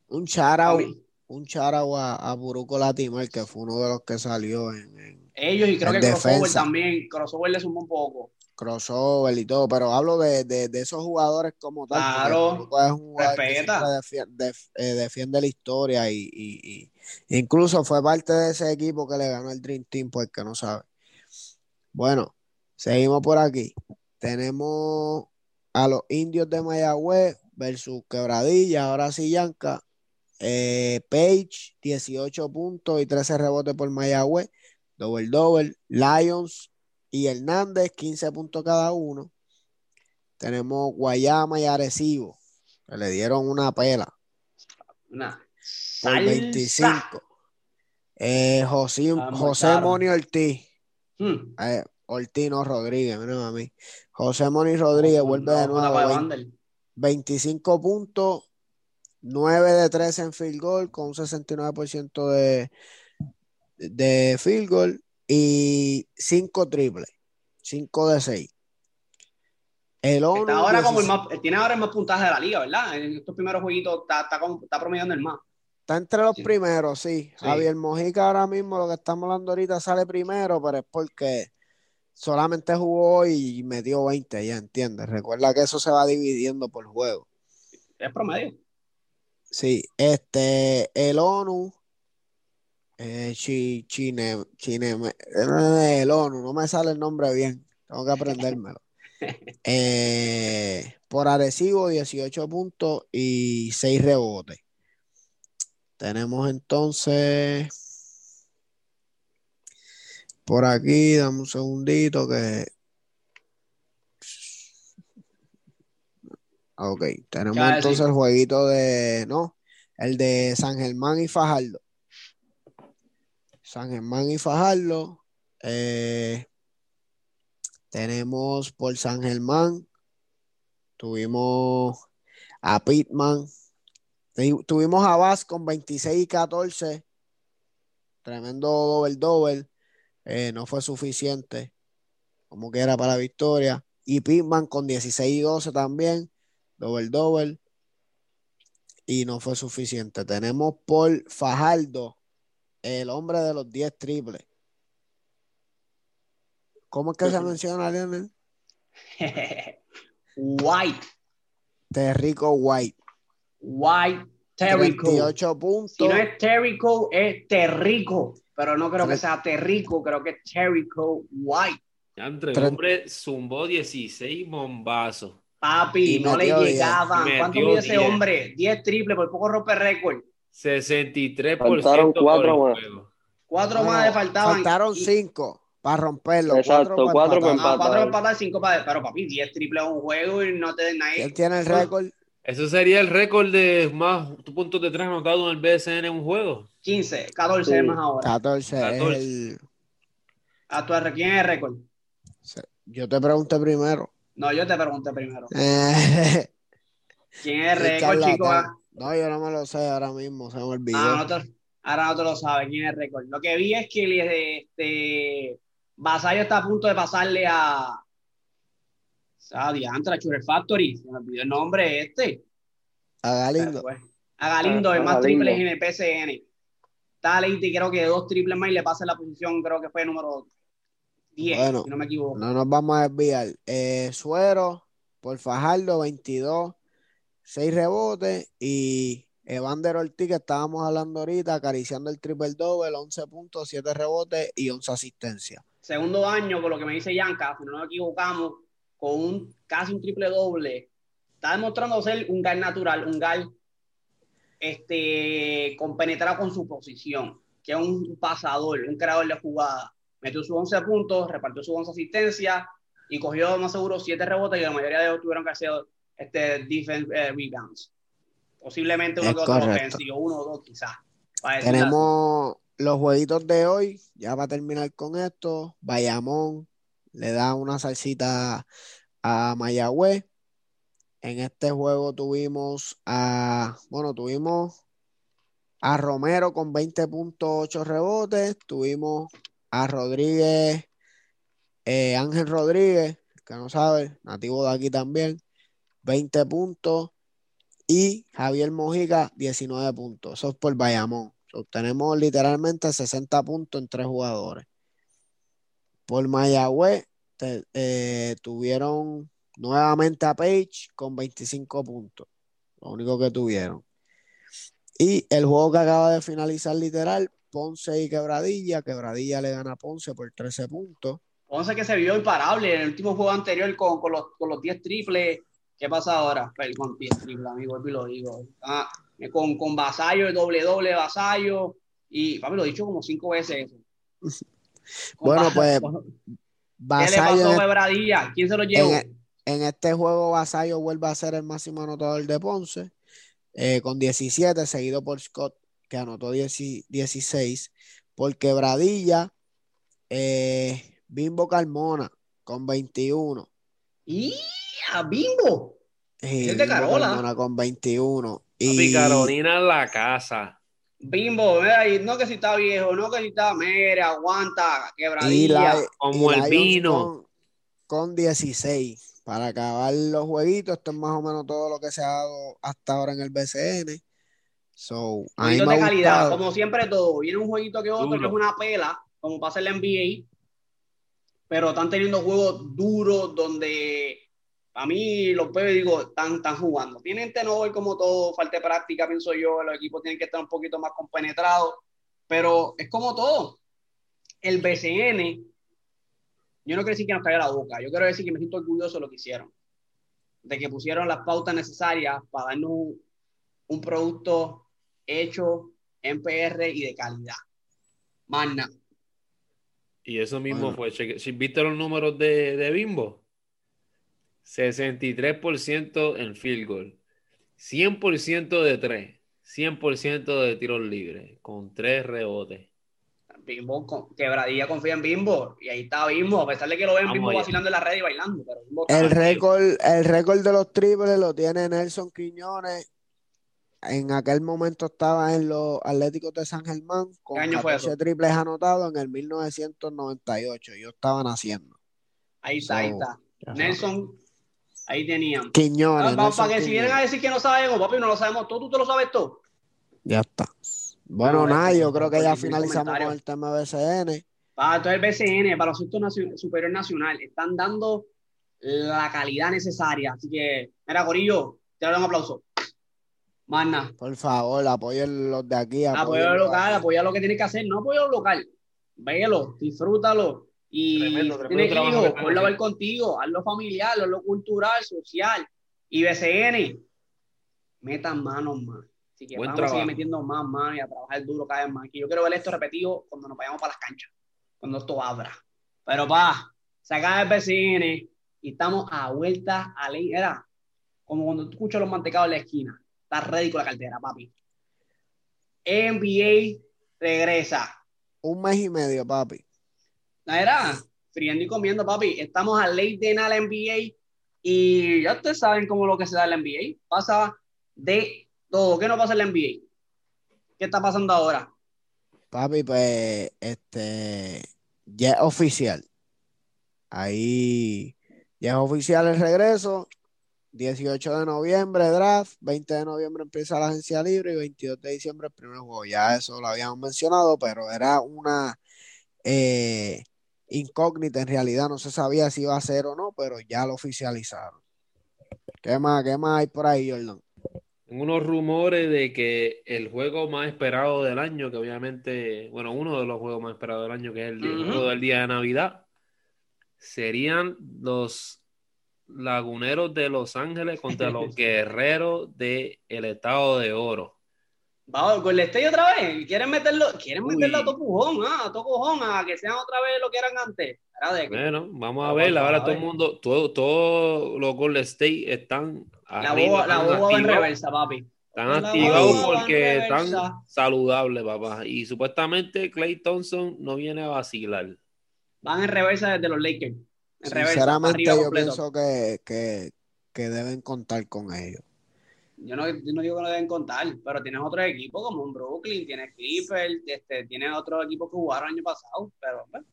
Un charao, un charao a, a Buruco Latimer, que fue uno de los que salió en. Ellos, y creo que Crossover también. Crossover le sumó un poco crossover y todo, pero hablo de, de, de esos jugadores como tal. Claro, es un jugador que eh, defiende, la historia y, y, incluso fue parte de ese equipo que le ganó el Dream Team, pues que no sabe. Bueno, seguimos por aquí. Tenemos a los indios de Mayagüez versus Quebradilla, ahora sí Yanka. Eh, Page, 18 puntos y 13 rebotes por Mayagüez. Double double. Lions, y Hernández, 15 puntos cada uno. Tenemos Guayama y Arecibo, que le dieron una pela. Una. Por 25. Eh, José, José Moni Ortiz. Hmm. Eh, Ortiz no Rodríguez, mira a mí. José Moni Rodríguez vuelve de nuevo. 25 puntos, 9 de 13 en field goal, con un 69% de, de field goal y 5 triples, 5 de 6. El ahora como el más, tiene ahora el más puntaje de la liga, ¿verdad? En estos primeros jueguitos está, está, está promediando el más. Está entre los primeros, sí. Javier Mojica ahora mismo, lo que estamos hablando ahorita, sale primero, pero es porque solamente jugó y metió 20, ya entiendes. Recuerda que eso se va dividiendo por juego. Es promedio. Sí, este, el ONU eh, chine, chine, el ONU, no me sale el nombre bien, tengo que aprendérmelo. Eh, por Arecibo, 18 puntos y 6 rebotes. Tenemos entonces por aquí, dame un segundito que. Ok, tenemos entonces el jueguito de. No, el de San Germán y Fajardo. San Germán y Fajardo. Eh, tenemos por San Germán. Tuvimos a Pitman. Tuvimos a Vaz con 26 y 14. Tremendo doble doble. Eh, no fue suficiente. Como que era para la victoria. Y Pitman con 16 y 12 también. Doble doble. Y no fue suficiente. Tenemos por Fajardo el hombre de los 10 triples. ¿Cómo es que se menciona, Lionel? White. Terrico White. White Terrico. 38 puntos. Si no es Terrico, es Terrico. Pero no creo que sea Terrico, creo que es Terrico White. Entre hombre zumbó 16 bombazos. Papi, no le llegaban. ¿Cuánto mide ese hombre? 10 triples, por poco rompe récord. 63% faltaron cuatro más. Cuatro más le faltaban. Faltaron cinco para romperlo. Exacto, cuatro, para empatar. Cuatro para empatar, cinco para. Pero papi, 10 triples a un juego y no te den nadie. Él tiene el récord. Eso sería el récord de más puntos de tres anotados en el BSN en un juego. 15, 14 más ahora. 14, 14. el... ¿A tu quién es el récord? Yo te pregunté primero. No, yo te pregunté primero. ¿Quién es el récord, chicos? No, yo no me lo sé ahora mismo, se me olvidó. Ah, ahora no te lo sabes quién es el récord. Lo que vi es que este, Vasallo está a punto de pasarle a. a Diantra, Chure Factory. Se me olvidó el nombre este. A Galindo. A Galindo, el más triples en el PCN. Está creo que dos triples más y le pasa la posición, creo que fue número 10, si no me equivoco. No nos vamos a desviar. Eh, Suero, por Fajardo, 22. 6 rebotes y Evander Ortiz, que estábamos hablando ahorita, acariciando el triple doble, 11 puntos, 7 rebotes y 11 asistencias. Segundo año, por lo que me dice Yanka, si no nos equivocamos, con un casi un triple doble. Está demostrando ser un gal natural, un gal este, compenetrado con su posición, que es un pasador, un creador de jugada. metió sus 11 puntos, repartió sus 11 asistencias y cogió más seguro 7 rebotes y la mayoría de ellos tuvieron que hacer este, defense eh, rebounds. Posiblemente uno que otro ofensivo, uno o dos quizás. Tenemos los jueguitos de hoy, ya va a terminar con esto. Bayamón le da una salsita a Mayagüez. En este juego tuvimos a, bueno, tuvimos a Romero con 20.8 rebotes, tuvimos a Rodríguez, eh, Ángel Rodríguez, que no sabe, nativo de aquí también, 20 puntos, y Javier Mojica, 19 puntos. Eso es por Bayamón. Obtenemos literalmente 60 puntos en tres jugadores. Por Mayagüez, eh, tuvieron Nuevamente a Page con 25 puntos. Lo único que tuvieron. Y el juego que acaba de finalizar literal, Ponce y Quebradilla. Quebradilla le gana a Ponce por 13 puntos. Ponce que se vio imparable en el último juego anterior con, con, los, con los 10 triples. ¿Qué pasa ahora? Con 10 triples, amigo, y lo digo. Ah, con, con Vasallo, el doble doble Vasallo. Y papi, lo he dicho como cinco veces eso. bueno, pues. ¿Qué le pasó a Quebradilla? ¿Quién se lo llevó? En este juego, Vasallo vuelve a ser el máximo anotador de Ponce, eh, con 17, seguido por Scott, que anotó 16, por Quebradilla, eh, Bimbo Carmona, con 21. ¡Y a Bimbo! es de Carola. Con 21. Y Carolina en la casa. Bimbo, no que si está viejo, no que si está, mere, aguanta, quebradilla. como el vino. con 16 para acabar los jueguitos, esto es más o menos todo lo que se ha dado hasta ahora en el BCN. So, de calidad, como siempre todo. Viene un jueguito que otro, que es una pela, como pasa en la NBA, pero están teniendo juegos duros donde a mí los y digo, están, están jugando. Tienen tenor como todo, falta de práctica, pienso yo, los equipos tienen que estar un poquito más compenetrados, pero es como todo. El BCN yo no quiero decir que nos caiga la boca, yo quiero decir que me siento orgulloso de lo que hicieron, de que pusieron las pautas necesarias para darnos un, producto hecho en PR y de calidad. Más Y eso mismo fue, si viste los números de, de Bimbo, 63% en field goal, 100% de 3, 100% de tiros libres, con 3 rebotes. Bimbo, con, quebradilla confía en Bimbo, y ahí está Bimbo, a pesar de que lo ven Bimbo vacilando en la red y bailando. el récord, el récord de los triples lo tiene Nelson Quiñones. En aquel momento estaba en los Atléticos de San Germán con 14 triples anotados en el 1998. Ellos estaban haciendo. Ahí está, ahí está. Nelson, ahí tenían. Quiñones. Ah, para que si vienen a decir que no sabemos, papi, no lo sabemos todo, tú te lo sabes todo. Ya está. Bueno, nada, yo creo que ya finalizamos con el tema BCN. Para todo el BCN, para los Nacional, superior nacional, están dando la calidad necesaria. Así que, mira, Gorillo, te doy un aplauso. Mana. Por favor, apoyen los de aquí. Apoyen lo local, apoya lo que tiene que hacer, no apoya lo local. Véelo, disfrútalo. Y tremendo, tienes hijos, ponlo a ver contigo, hazlo familiar, hazlo cultural, social. Y BCN, metan manos más. Así que vamos a seguir metiendo más manos y a trabajar duro cada vez más. Y yo quiero ver esto repetido cuando nos vayamos para las canchas, cuando esto abra. Pero pa, se acaba el PCN y estamos a vuelta a ley. Era como cuando tú escuchas los mantecados en la esquina. Está ready con la cartera, papi. NBA regresa. Un mes y medio, papi. Era friendo y comiendo, papi. Estamos a ley de la NBA y ya ustedes saben cómo lo que se da en la NBA. Pasa de todo. ¿Qué no pasa en la NBA? ¿Qué está pasando ahora? Papi, pues, este, ya es oficial. Ahí ya es oficial el regreso. 18 de noviembre draft, 20 de noviembre empieza la agencia libre y 22 de diciembre el primer juego. Ya eso lo habíamos mencionado, pero era una eh, incógnita en realidad, no se sabía si iba a ser o no, pero ya lo oficializaron. ¿Qué más, qué más hay por ahí, Jordan? unos rumores de que el juego más esperado del año, que obviamente, bueno, uno de los juegos más esperados del año, que es el, juego del día de Navidad, serían los laguneros de Los Ángeles contra los guerreros del estado de oro. Vamos, con el State otra vez. Quieren meterlo, quieren meterlo a todo pujón, ¿ah? a cojón, a que sean otra vez lo que eran antes. Bueno, vamos a ver. Ahora todo el mundo, todo, todo los Golden State están. La boba, la boba va en reversa, papi. Están activados porque están saludables, papá. Y supuestamente Clay Thompson no viene a vacilar. Van en reversa desde los Lakers. Sinceramente, yo pienso que, que, que deben contar con ellos. Yo no, yo no, digo que no deben contar, pero tienes otros equipos como un Brooklyn, tienes Clippers, este, tienes otros equipos que jugaron el año pasado, pero bueno,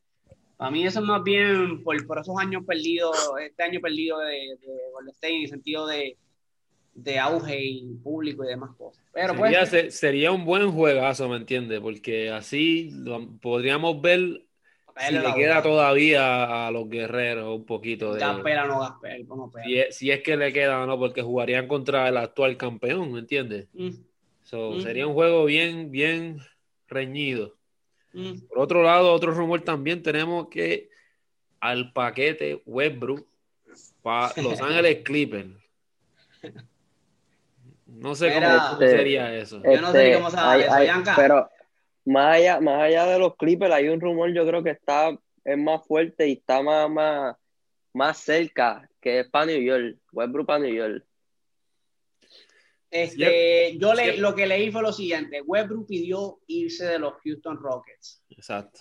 a mí eso es más bien por, por, esos años perdidos, este año perdido de, de Golden State en el sentido de, de auge y público y demás cosas. Pero sería, pues, sería un buen juegazo, ¿me entiendes? Porque así podríamos ver si le queda todavía a los guerreros un poquito de. Gaspera no Gaspera, no si, es, si, es, que le queda o no, porque jugarían contra el actual campeón, ¿me entiendes? Mm. Mm. Sería un juego bien, bien reñido. Mm. Por otro lado, otro rumor también tenemos que al paquete Westbrook para Los Ángeles Clippers. No sé cómo, sería eso. Yo no sé cómo se va eso, Pero más allá, más allá de los Clippers, hay un rumor, yo creo que está es más fuerte y está más, más, más cerca, que es para New York, Westbrook para New York. Este, yo le, lo que leí fue lo siguiente, Westbrook pidió irse de los Houston Rockets. Exacto.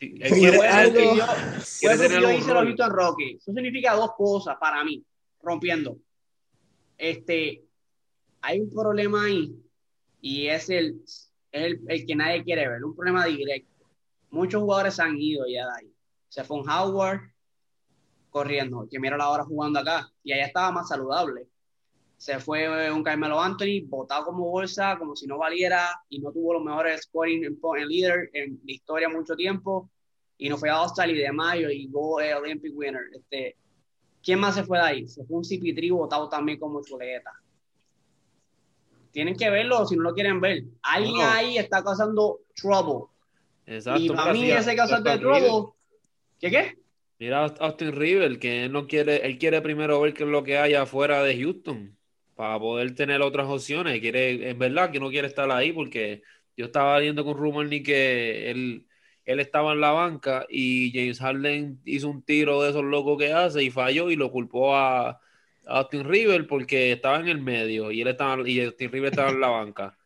Westbrook pidió, irse de los Houston Rockets. Eso significa dos cosas para mí, rompiendo. Este, hay un problema ahí y es el, el, el, que nadie quiere ver, un problema directo. Muchos jugadores han ido ya de ahí. Se fue un Howard corriendo, que mira la hora jugando acá, y allá estaba más saludable. Se fue un Carmelo Anthony, botado como bolsa, como si no valiera, y no tuvo los mejores scoring en, en líder en la historia mucho tiempo, y no fue a All-Star y de mayo, y go eh, Olympic winner. Este, ¿Quién más se fue de ahí? Se fue un CP3 botado también como chuleta tienen que verlo si no lo quieren ver. Alguien ahí está causando trouble. Exacto. Y para mí ese causante de trouble, ¿qué qué? Mira Austin River, que él no quiere, él quiere primero ver qué es lo que hay afuera de Houston para poder tener otras opciones. Quiere, es verdad que no quiere estar ahí porque yo estaba viendo con Rumor ni que él, él estaba en la banca y James Harden hizo un tiro de esos locos que hace y falló y lo culpó a, Austin River porque estaba en el medio y él estaba y Austin River estaba en la banca.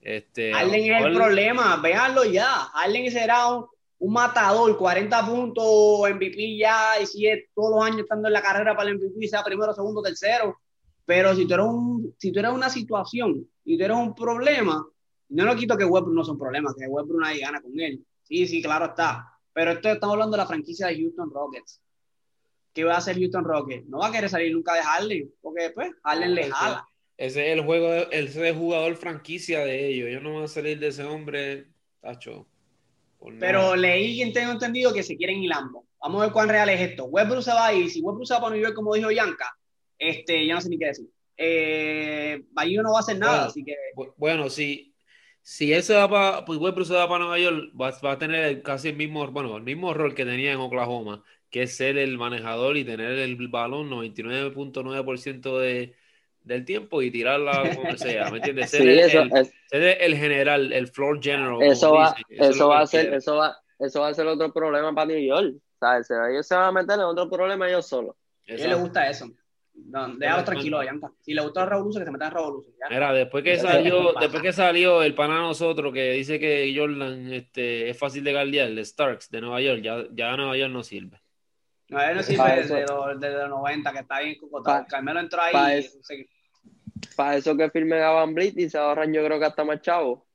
Este, Allen es el problema, véanlo ya. Allen será un, matador, 40 puntos, MVP ya, y sigue todos los años estando en la carrera para el MVP, sea primero, segundo, tercero. Pero si tú eres, un, si tú eres una situación y tú eres un problema, no lo quito que Westbrook no son problemas, que Westbrook nadie gana con él. Sí, sí, claro está. Pero esto estamos hablando de la franquicia de Houston Rockets. ¿Qué va a hacer Houston Rockets? No va a querer salir nunca de Harden, porque después pues, Harden le jala. Ese es el juego, ese es el jugador franquicia de ellos. Ellos no van a salir de ese hombre, tacho. Pero leí y tengo entendido que se quieren hilando. Vamos a ver cuán real es esto. Westbrook se va a ir. Si Westbrook se va para New York, como dijo Yanka, este, ya no sé ni qué decir. Eh, no va a hacer nada, así que. Bueno, si, si él se va para, pues Westbrook se va para Nueva York, va, va, a tener casi el mismo, bueno, el mismo rol que tenía en Oklahoma que es ser el manejador y tener el balón 99.9% de, del tiempo y tirarla como sea, ¿me entiendes? Ser, el, general, el floor general. Eso va, eso, va a ser, eso va, eso va a ser otro problema para New York. ¿sabes? Ellos se van a meter en otro problema ellos solos. A él le gusta eso. No, déjalo tranquilo. Si le gusta la revolución, que se meta en revolución. Era después que salió, después que salió el pana nosotros que dice que Jordan este, es fácil de guardiar, el Starks de Nueva York, ya, ya Nueva York no sirve. No, él no sirve desde, los 90, que está bien cocotado. Carmelo entró ahí. Para eso, para eso que firme a Van Blit y se ahorran, yo creo que hasta más chavo.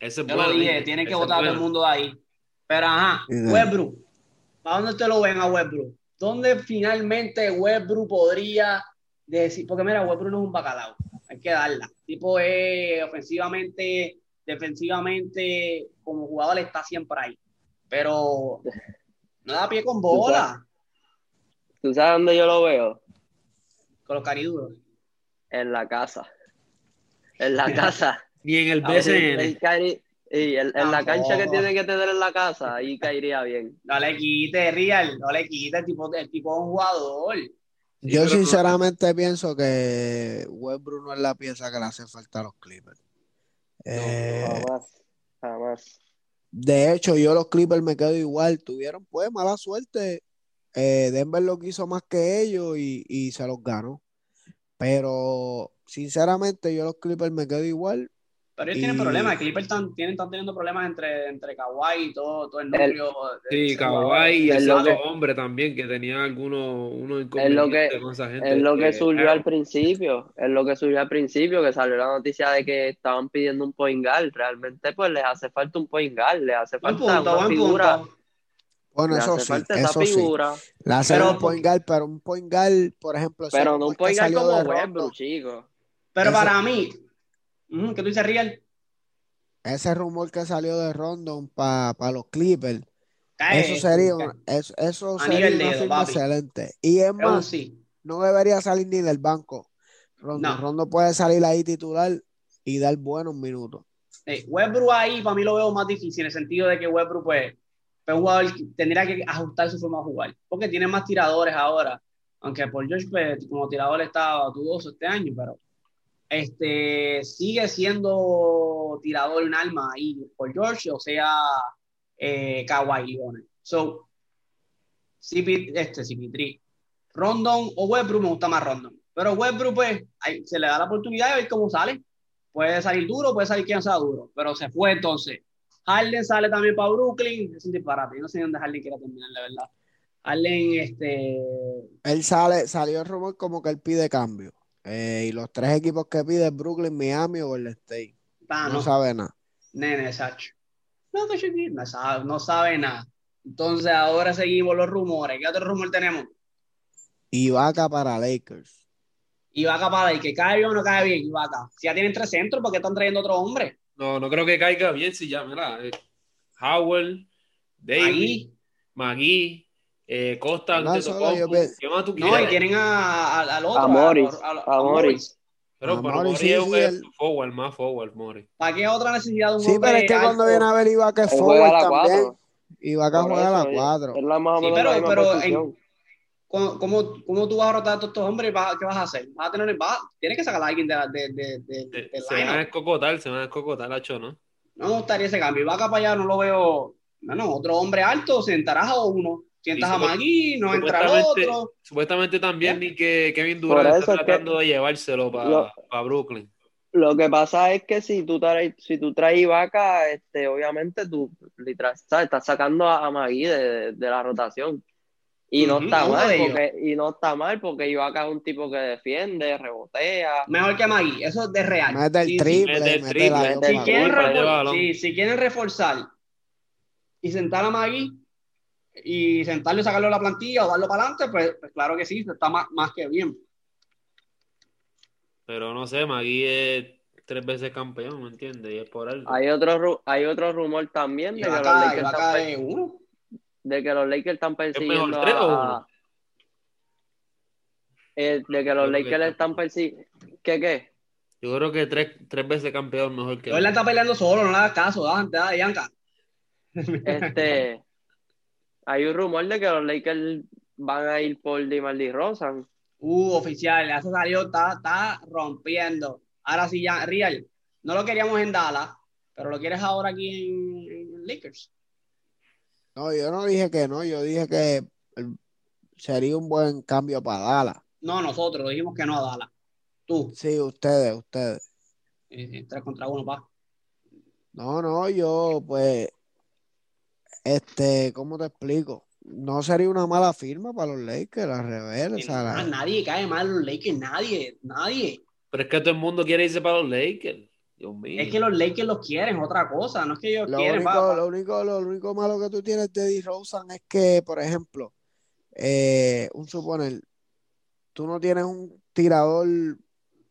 Ese yo lo dije, tienen que votar a todo el mundo de ahí. Pero ajá, Westbrook. ¿Para dónde te lo ven a Westbrook? ¿Dónde finalmente Westbrook podría decir? Porque mira, Westbrook no es un bacalao. Hay que darla. tipo es ofensivamente, defensivamente, como jugador está siempre ahí. Pero no da pie con bola. ¿Tú sabes dónde yo lo veo? Con los cariduros. En la casa. En la casa. Ni en el BCN. Y en, la cancha que tiene que tener en la casa, ahí caería bien. No le quite, Real, no le quite, el tipo, el tipo es un jugador. Yo sinceramente pienso que Westbrook no es la pieza que le hace falta a los Clippers. Eh, jamás, jamás. De hecho, yo los Clippers me quedo igual. Tuvieron pues mala suerte. Eh, Denver lo quiso más que ellos y, y se los ganó. Pero sinceramente yo los Clippers me quedo igual. Pero ellos tienen problemas, Clippers están, tienen, están teniendo problemas entre, entre Kawhi y todo, todo el núcleo. sí, Kawhi y el otro hombre también, que tenía algunos unos inconvenientes con esa gente. Es lo que, surgió al principio, es lo que surgió al principio, que salió la noticia de que estaban pidiendo un point guard. Realmente, pues les hace falta un point guard, les hace falta una figura. Bueno, eso sí, eso figura. sí. La hace un point guard, pero un point guard, por ejemplo. Pero no un point guard como Westbrook, chicos. Pero para mí, ¿Qué tú dices, Real? Ese rumor que salió de Rondon para los Clippers. eso sería, eso, eso sería una firma excelente. Y es más, no debería salir ni del banco. Rondon, Rondon puede salir ahí titular y dar buenos minutos. Eh, Westbrook ahí para mí lo veo más difícil en el sentido de que Westbrook pues, pues jugador tendría que ajustar su forma de jugar porque tiene más tiradores ahora aunque por George pues, como tirador estaba dudoso este año pero este, sigue siendo tirador un alma ahí por George, o sea, eh, Kawhi Leonard. So, CP, este, CP3, Rondon o Westbrook, me gusta más Rondon. Pero Westbrook, pues, se le da la oportunidad de ver cómo sale. Puede salir duro, puede salir quien sea duro, pero se fue entonces. Harden sale también para Brooklyn, es un disparate. Yo no sé dónde Harden quiere terminar, la verdad. Harden, este. Él sale, salió el rumor como que él pide cambio. Eh, y los tres equipos que pide Brooklyn, Miami o el State. Ah, no, sabe nada. Nene, Sacho. No, no, sabe, no sabe nada. Entonces ahora seguimos los rumores. ¿Qué otro rumor tenemos? Ibaka para Lakers. Ibaka para Lakers. ¿Cae bien o no cae bien Ibaka? Si ya tienen tres centros, ¿por qué están trayendo otro hombre? No, no creo que caiga bien si ya, mira. Eh, Howell, David, Magui, eh, Costa, no, ¿qué más tú quieres? No, y tienen a, al otro. A Morris. A, Morris. Pero, a Morris sí, es el... forward, más forward, Morris. ¿Para qué otra necesidad de un Sí, pero es que cuando viene a ver Ibaka es forward también. Ibaka juega a la 4. Es la más sí, pero, pero en, ¿cómo, cómo, ¿cómo, tú vas a rotar a todos estos hombres? ¿Qué vas a hacer? ¿Vas a tener, vas, tienes que sacar a alguien de, de, de, de, de Se van a escocotar, se van a escocotar, Hacho, ¿no? No me gustaría ese cambio. Ibaka para allá no lo veo. No, otro hombre alto, sentarás a uno sientas a Magui, no entra el otro. Supuestamente también ni que Kevin Durant está tratando de llevárselo para Brooklyn. Lo que pasa es que si tú traes, si tú traes vaca, este, obviamente tú estás sacando a, Magui de, la rotación. Y no está mal, porque, y no está mal porque Ibaka es un tipo que defiende, rebotea. Mejor que Magui, eso es de real. Mete el triple, mete el triple. Si, quieren si, quieren reforzar y sentar a Magui, y sentarlo y sacarlo de la plantilla o darlo para adelante, pues, pues, claro que sí, está más, más que bien. Pero no sé, Magui es tres veces campeón, ¿me entiendes? Y es por algo. Hay otro, hay otro rumor también de que, los Lakers están de que los Lakers están persiguiendo a, eh, de que los Lakers están persiguiendo ¿qué qué? Yo creo que tres, tres veces campeón mejor que él. está peleando solo, no le hagas caso, da, da, Yanka. Este hay un rumor de que los Lakers van a ir por DeMar Rosa. Uh, oficial, se salió, está, está rompiendo. Ahora sí, ya, Real, no lo queríamos en Dallas, pero lo quieres ahora aquí en, Lakers. No, yo no dije que no, yo dije que sería un buen cambio para Dallas. No, nosotros dijimos que no a Dallas. Tú. Sí, ustedes, ustedes. tres contra uno, pa. No, no, yo pues este, ¿cómo te explico? No sería una mala firma para los Lakers, al revés. Nadie cae mal los Lakers, nadie, nadie. Pero es que todo el mundo quiere irse para los Lakers. Dios mío. Es que los Lakers los quieren, otra cosa, no es que ellos lo quieren. Único, Lo, único, lo único malo que tú tienes de D. Rosen es que, por ejemplo, eh, un suponer, tú no tienes un tirador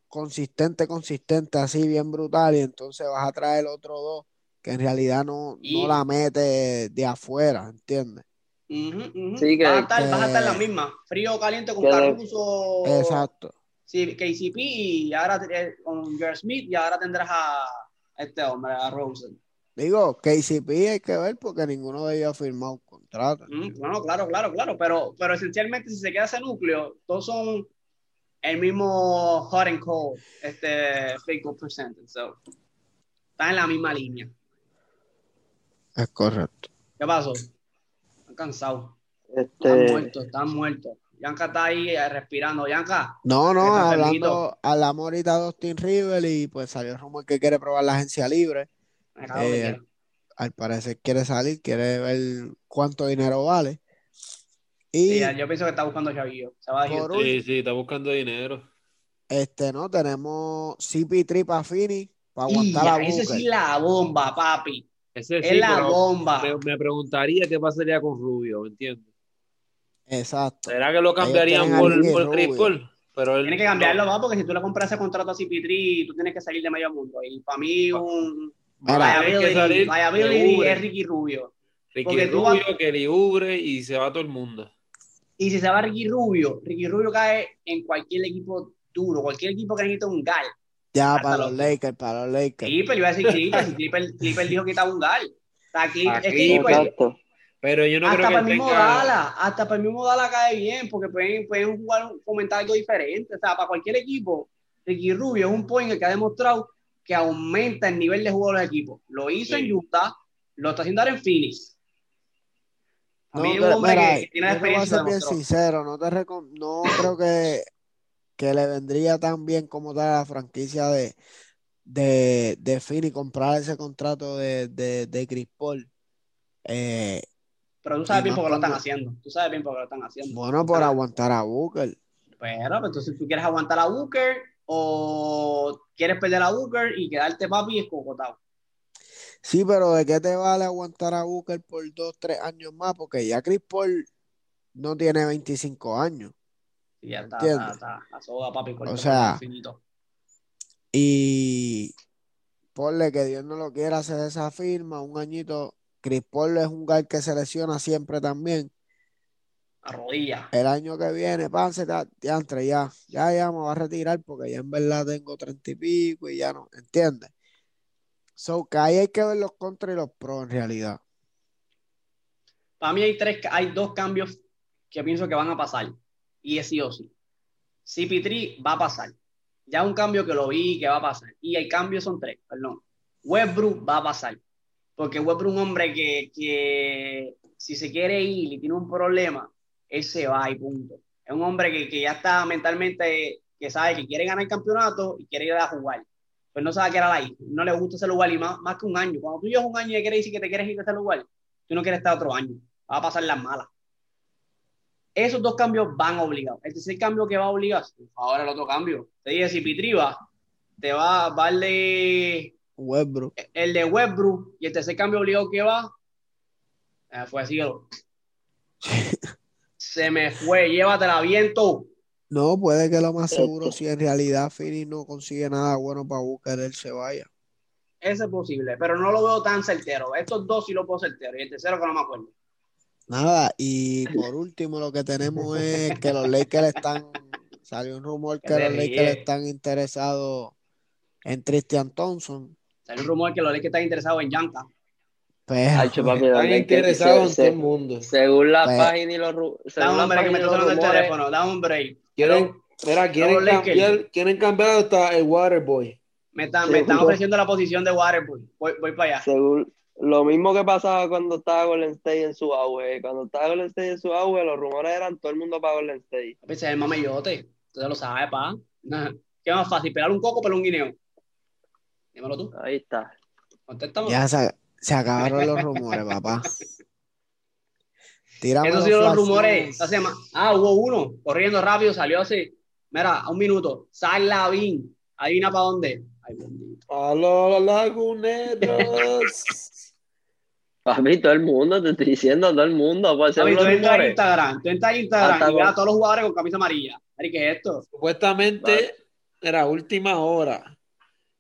consistente, consistente, así bien brutal, y entonces vas a traer otro dos que en realidad no, no la mete de afuera, ¿entiendes? Sí, que, vas, a estar, vas, a estar, la misma, frío o caliente con Caruso. Exacto. Sí, KCP y ahora con Jerry Smith y ahora tendrás a este hombre, a Rosen. Digo, KCP hay que ver porque ninguno de ellos ha firmado un contrato. Mm, no, claro, claro, claro, pero, pero esencialmente si se queda ese núcleo, todos son el mismo hot and cold, este field percentage, so, está en la misma línea. Es correcto. ¿Qué pasó? Están cansados. Este... Están muertos, están muertos. Yanka está ahí eh, respirando. Yanka. No, no, hablando, hablamos ahorita de Austin River y pues salió el rumor que quiere probar la agencia libre. Eh, al parecer quiere salir, quiere ver cuánto dinero vale. Y yo pienso que está buscando chavillo. sí, sí, está buscando dinero. Este, no, tenemos CP3 para Fini para aguantar la Esa sí la bomba, papi. Ese es la bomba. Me, preguntaría qué pasaría con Rubio, ¿me entiendes? Exacto. ¿Será que lo cambiarían por, por Chris Paul? Pero él, Tiene que cambiarlo, va, porque si tú le compras ese contrato a CP3, tú tienes que salir de medio mundo. Y para mí, un liability, es Ricky Rubio. Ricky Rubio, Kelly Ubre y se va todo el mundo. Y si se va Ricky Rubio, Ricky Rubio cae en cualquier equipo duro, cualquier equipo que necesite un gal. Ya, para los, Lakers, para los Lakers. Clipper, iba a decir Clipper, si Clipper, dijo que estaba un gal. Aquí, Aquí, pero yo no hasta creo que para el mismo Dala, hasta para el mismo Dala cae bien, porque pueden, pueden jugar, fomentar algo diferente. O sea, para cualquier equipo, Ricky Rubio es un point que ha demostrado que aumenta el nivel de juego de los equipos. Lo hizo en Utah, lo está haciendo ahora en Phoenix. no, mí un hombre que, tiene experiencia. Voy a ser bien sincero, no, te no creo que, que le vendría tan bien como tal a la franquicia de, de, de Phoenix comprar ese contrato de, de, de Chris Paul. Eh, pero tú sabes bien por qué lo están haciendo. Tú sabes bien por qué lo están haciendo. Bueno, por aguantar a Booker. Pero, pues, entonces tú quieres aguantar a Booker o quieres perder a Booker y quedarte papi escocotado. Sí, pero ¿de qué te vale aguantar a Booker por dos, tres años más? Porque ya Chris Paul no tiene 25 años. Sí, ya está, está, está, la soga, papi, o sea, y ponle que Dios no lo quiera hacer esa firma, un añito Chris Paul es un guy que se lesiona siempre también. A rodilla. El año que viene, pase, ya, ya, ya, ya me va a retirar porque ya en verdad tengo treinta y pico y ya no, ¿entiendes? So, que ahí hay que ver los contras y los pros en realidad. Para mí hay tres, hay dos cambios que pienso que van a pasar. Y es sí o sí. CP3 va a pasar. Ya un cambio que lo vi que va a pasar. Y el cambio son tres, perdón. Westbrook va a pasar porque Westbrook es un hombre que, si se quiere ir y tiene un problema, él se va y punto. Es un hombre que, ya está mentalmente, que sabe que quiere ganar el campeonato y quiere ir a jugar. Pues no sabe que era ahí, no le gusta ese lugar y más, más que un año. Cuando tú llevas un año y quieres decir que te quieres ir a ese lugar, tú no quieres estar otro año. Va a pasar las malas. Esos dos cambios van obligados. Este es el cambio que va a obligar. Ahora el otro cambio. Te dije, si Pitriba te va a darle Westbrook. El de Westbrook y el tercer cambio obligado que va eh, fue así. Se me fue, llévatela viento. No, puede que lo más seguro, si en realidad Fini no consigue nada bueno para buscar, él se vaya. Eso es posible, pero no lo veo tan certero. Estos dos sí lo puedo certero, y el tercero que no me acuerdo. Nada, y por último lo que tenemos es que los Lakers están, salió un rumor que los Lakers están interesados en Tristan Thompson. Hay un rumor que los Lakers están interesados en Yanka. Pues, están interesados en todo el mundo. Según la página y los según la página que me está sonando el teléfono, da un break. Quieren, mira, quieren, cambiar, quieren cambiar hasta el Waterboy. Me están, me están ofreciendo la posición de Waterboy. Voy, voy para allá. Según, lo mismo que pasaba cuando estaba Golden State en su auge. Cuando estaba Golden State en su auge, los rumores eran todo el mundo para Golden State. Ese es el mamellote. Entonces lo sabes, pa. ¿Qué más fácil? ¿Pelar un coco o pelar un guineo? Dímelo tú. Ahí está. Contéstame. Ya se, se acabaron los rumores, papá. Tiramos Esos son los rumores. Ah, hubo uno corriendo rápido, salió así. Mira, a un minuto. Sal Lavín. ¿Adivina para dónde? Ay, bendito. A los laguneros. Papi, todo el mundo, te estoy diciendo, todo el mundo. Puede ser Papi, tú entras en Instagram, tú entras en Instagram y ves a todos los jugadores con camisa amarilla. ¿Qué es esto? Supuestamente era última hora.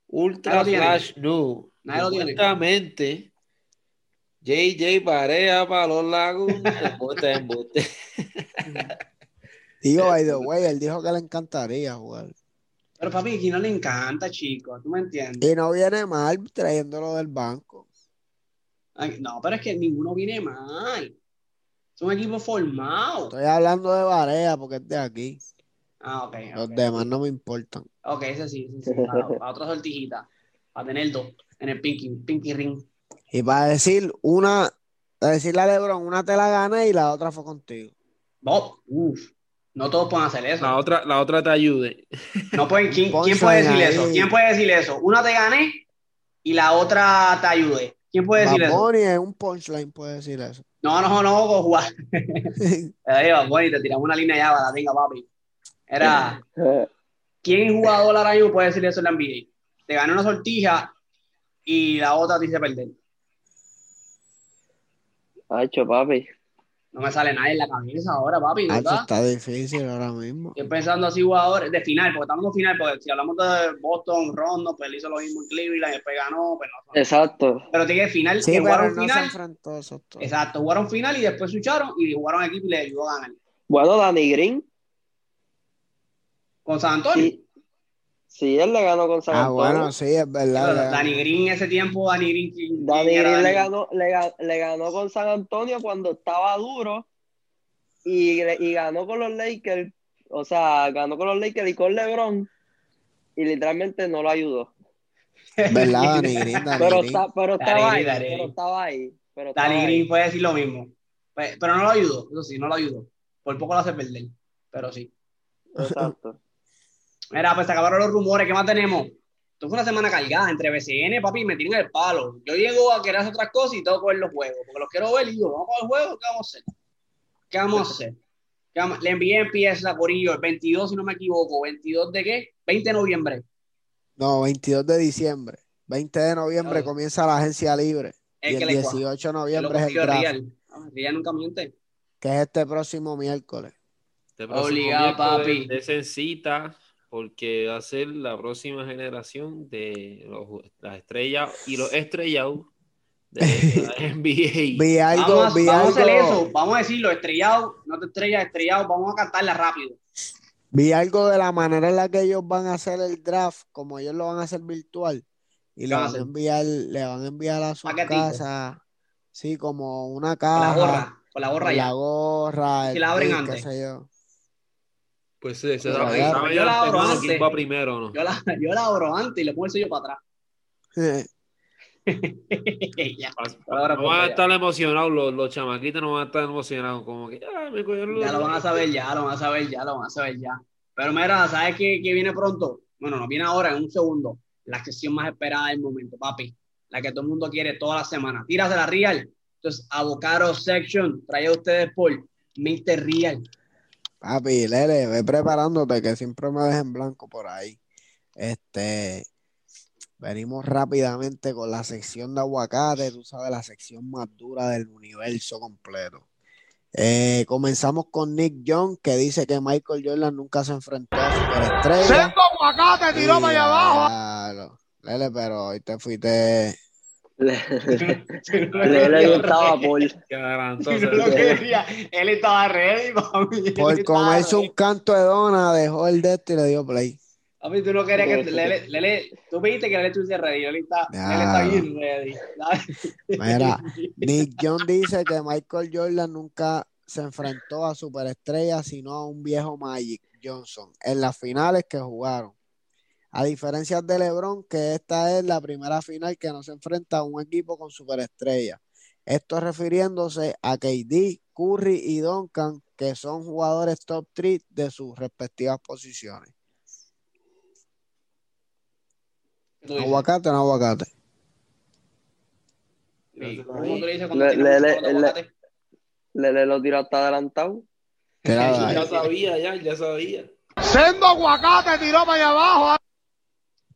Ultra Flash New. Exactamente. JJ Parea para los lagos. Embuste, embuste. Digo, by the way, él dijo que le encantaría jugar. Pero papi, aquí no le encanta, chico. ¿Tú me entiendes? Y no viene mal trayéndolo del banco. No, pero es que ninguno viene mal. Es un equipo formado. Estoy hablando de Varea porque es de aquí. Ah, ok. Los demás no me importan. Ok, ese sí, ese sí. Para, otra sortijita. Para tener dos en el pinky, pinky ring. Y para decir una, para decirle a Lebron, una te la gana y la otra fue contigo. Bob, uff. No todos pueden hacer eso. La otra, la otra te ayude. No pueden, ¿quién, ¿quién puede decir eso? ¿Quién puede decir eso? Una te gané y la otra te ayude. ¿Quién puede decir eso? es un punchline puede decir eso. No, no, no, jugar. Ahí te tiramos una línea ya, la tenga, papi. Era, ¿quién jugador ahora mismo puede decir eso en la NBA? Te gané una sortija y la otra te dice perder. Hacho, papi. No me sale nada en la cabeza ahora, papi. ¿verdad? está difícil ahora mismo. Estoy pensando así jugadores de final, porque estamos en final, porque si hablamos de Boston, Rondo, pues él hizo lo mismo en Cleveland y después ganó, pues no. Exacto. Pero tiene final, sí, jugaron no final. Exacto, jugaron final y después lucharon y jugaron equipo y le ayudó a ganar. Bueno, Danny Green. ¿Con San Antonio? Sí. Sí, él le ganó con San ah, Antonio. Ah, bueno, sí, es verdad. Danny Green ese tiempo, Danny Green. Danny Green le ganó, le, ganó con San Antonio cuando estaba duro y, y ganó con los Lakers. O sea, ganó con los Lakers y con LeBron y literalmente no lo ayudó. ¿Verdad, Danny Green? pero, pero, estaba ahí, pero estaba ahí. Pero Danny Green puede decir lo mismo. Pero no lo ayudó, eso sí, no lo ayudó. Por poco lo hace perder, pero sí. Exacto. Mira, pues se acabaron los rumores. ¿Qué más tenemos? Esto fue una semana cargada entre BCN, papi, me tienen el palo. Yo llego a querer hacer otras cosas y tengo que ver los juegos, porque los quiero ver y digo, vamos a ver juegos, ¿qué vamos a hacer? ¿Qué vamos a hacer? Le envié empieza Corillo el 22, si no me equivoco. ¿22 de qué? 20 de noviembre. No, 22 de diciembre. 20 de noviembre comienza la agencia libre. y el 18 de noviembre es el draft. Real. Real nunca miente. Que es este próximo miércoles. Este Obligado, papi. De, de cita porque va a ser la próxima generación de las estrellas y los estrellados de la NBA. algo, vamos, a, vamos a hacer eso, vamos a decirlo, estrellado, no te estrellas, estrellado, vamos a cantarla rápido. Vi algo de la manera en la que ellos van a hacer el draft, como ellos lo van a hacer virtual, y le van a enviar, le van a enviar a su casa, sí, como una caja. Con la gorra, con la gorra ya. La gorra, si la abren antes. Pues sí, se da, yo, la abro antes. Va primero, ¿no? Yo la, yo la abro antes y le pongo el sello para atrás. ya, no van a estar emocionados, los, los, chamaquitos no van a estar emocionados, como que ah, me Ya lo van a saber, ya lo van a saber, ya lo van a saber, ya. Pero mira, ¿sabes qué, qué viene pronto? Bueno, no viene ahora, en un segundo. La sesión más esperada del momento, papi. La que todo el mundo quiere toda la semana. Tírase la Real. Entonces, Avocado Section, trae a ustedes por Mr. Real. Papi, Lele, ve preparándote que siempre me dejen blanco por ahí. Este, venimos rápidamente con la sección de aguacate, tú sabes, la sección más dura del universo completo. Eh, comenzamos con Nick Young, que dice que Michael Jordan nunca se enfrentó a superestrella. ¡Sendo aguacate! ¡Tiró para allá abajo! Lele, pero hoy te fuiste le, le gustaba Paul. él estaba ready, Por comerse un canto de dona, dejó el de este y le dio play. Papi, tú no querías que Lele, Lele, tú viste que Lele estuviese ready, él está, él está bien ready. Mira, Nick John dice que Michael Jordan nunca se enfrentó a superestrellas, sino a un viejo Magic Johnson en las finales que jugaron. A diferencia de LeBron, que esta es la primera final que no se enfrenta a un equipo con superestrella. Esto refiriéndose a KD, Curry y Duncan, que son jugadores top 3 de sus respectivas posiciones. ¿Aguacate o no aguacate? Le lo tiró hasta adelantado. Ya sabía, ya, ya sabía. Sendo aguacate tiró para allá abajo.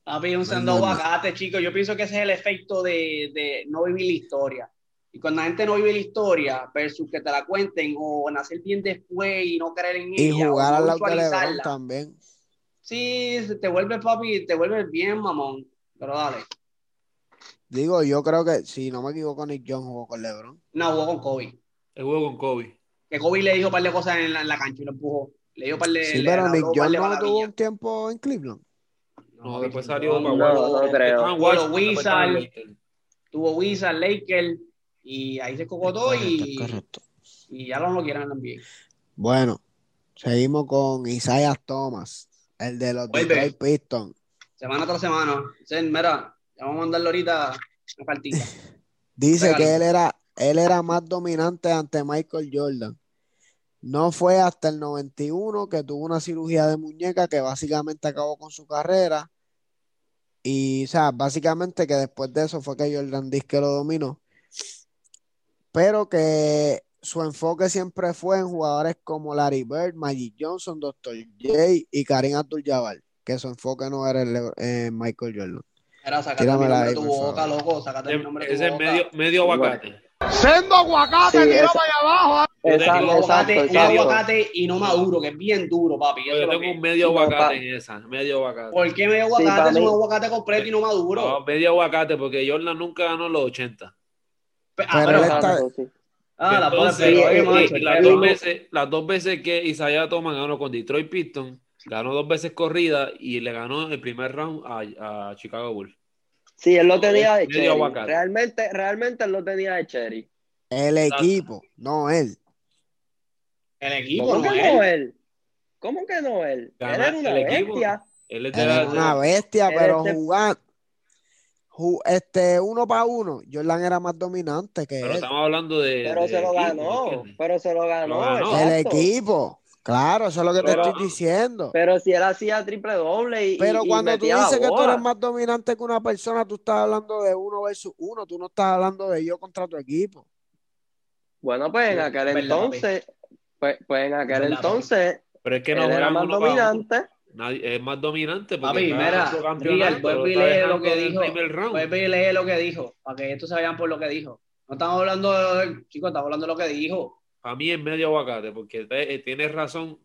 Papi, un sendo aguacate, chicos. Yo pienso que ese es el efecto de, no vivir la historia. Y cuando la gente no vive la historia, versus que te la cuenten o nacer bien después y no creer en ella. Y jugar al lado de también. Sí, te vuelve papi, te vuelve bien, mamón. Pero dale. Digo, yo creo que, si no me equivoco, Nick John jugó con LeBron. No, jugó con Kobe. Él jugó con Kobe. Que Kobe le dijo un par de cosas en la, cancha y lo empujó. Le dio un par de. Sí, pero Nick John no tuvo un tiempo en Cleveland. No, después salió no, no, creo. Tuvo Wizard, tuvo Wizard, Laker Y ahí se cocotó y, y ya no lo quieren también. Bueno, seguimos con Isaiah Thomas, el de los Detroit Pistons. Semana tras semana. mira, ya vamos a mandarle ahorita una partida. Dice que él era, él era más dominante ante Michael Jordan. No fue hasta el 91 que tuvo una cirugía de muñeca que básicamente acabó con su carrera. Y, o sea, básicamente que después de eso fue que Jordan que lo dominó. Pero que su enfoque siempre fue en jugadores como Larry Bird, Magic Johnson, Dr. J y Karim Abdul-Jabbar, que su enfoque no era el, eh, Michael Jordan. Era sacate el nombre de tu boca, loco, sacate el nombre de tu boca. Ese es medio, aguacate. Sendo aguacate, sí, tira para allá abajo. ¿Ah? Exacto, aguacate, un aguacate y no maduro, que es bien duro, papi. Yo tengo un medio aguacate en esa, medio aguacate. ¿Por qué medio aguacate? es un aguacate completo y no maduro. No, medio aguacate, porque Jordan nunca ganó los 80. Ah, pero, pero, Ah, la las, dos veces, las dos veces que Isaiah Thomas ganó con Detroit Pistons, ganó dos veces corrida y le ganó el primer round a, a Chicago Bulls. Sí, él lo tenía de Cherry. Realmente, realmente él lo tenía de Cherry. El equipo, no él. El equipo, ¿Cómo no que no él? ¿Cómo que no él? él era una bestia. Él, era una bestia, pero jugando este uno para uno, Jordan era más dominante que pero estamos hablando de. Pero se lo ganó. Pero se lo ganó. El equipo. Claro, eso es lo que te estoy diciendo. Pero si él hacía triple doble y. Pero cuando tú dices que tú eres más dominante que una persona, tú estás hablando de uno versus uno. Tú no estás hablando de yo contra tu equipo. Bueno, pues en aquel entonces. Pues, pues, en aquel entonces. Pero es que no era más dominante es más dominante. Porque Papi, mira, vuelve y lee lo que dijo. Vuelve y lee lo que dijo, para que estos se vayan por lo que dijo. No estamos hablando de, chicos, estamos hablando de lo que dijo. A mí es medio aguacate, porque eh, tienes razón.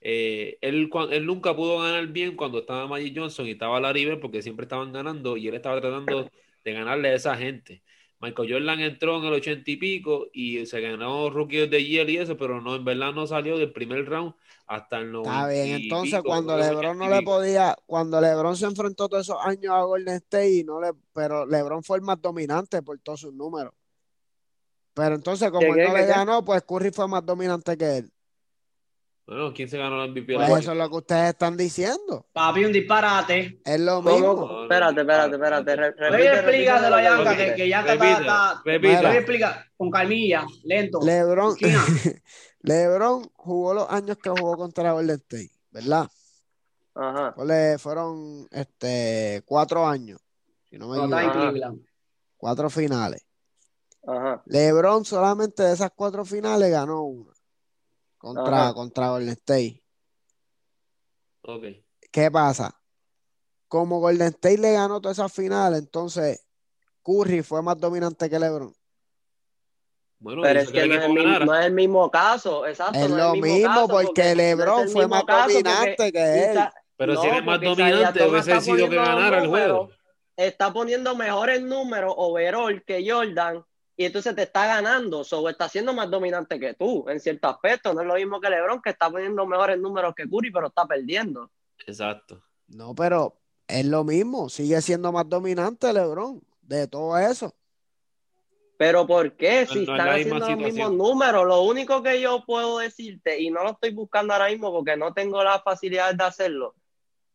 Eh, él, él nunca pudo ganar bien cuando estaba Magic Johnson y estaba Larry Bird porque siempre estaban ganando y él estaba tratando de ganarle a esa gente. Michael Jordan entró en el ochenta y pico y se ganó Rookie de Year y eso, pero no, en verdad no salió del primer round hasta el 90. Está bien, entonces cuando LeBron no le podía, cuando LeBron se enfrentó todos esos años a Golden State, y no le, pero LeBron fue el más dominante por todos sus números. Pero entonces, como él no le ganó, pues Curry fue más dominante que él. Bueno, ¿quién se ganó la MVP? Pues eso es lo que ustedes están diciendo. Papi, un disparate. Es lo mismo. espérate, espérate, espérate. Repite, explícaselo Yanka, que, que Yanka está... Repite, explica con calmilla, lento. Lebron, Lebron jugó los años que jugó contra Golden State, ¿verdad? Ajá. fueron este, cuatro años. Si no me Cuatro finales. Ajá. LeBron solamente de esas cuatro finales ganó una contra, contra Golden State. Ok. ¿Qué pasa? Como Golden State le ganó todas esas finales, entonces Curry fue más dominante que LeBron. Bueno, pero es que, no, es el mismo, caso, exacto. Es lo mismo porque, LeBron fue más dominante que él. pero si eres más dominante, hubiese sido que ganara el juego. Está poniendo mejores números overall que Jordan y entonces te está ganando, o está siendo más dominante que tú en cierto aspecto. No es lo mismo que LeBron, que está poniendo mejores números que Curry, pero está perdiendo. Exacto. No, pero es lo mismo, sigue siendo más dominante LeBron de todo eso. Pero ¿por qué? Si están haciendo los mismos números, lo único que yo puedo decirte, y no lo estoy buscando ahora mismo porque no tengo la facilidad de hacerlo,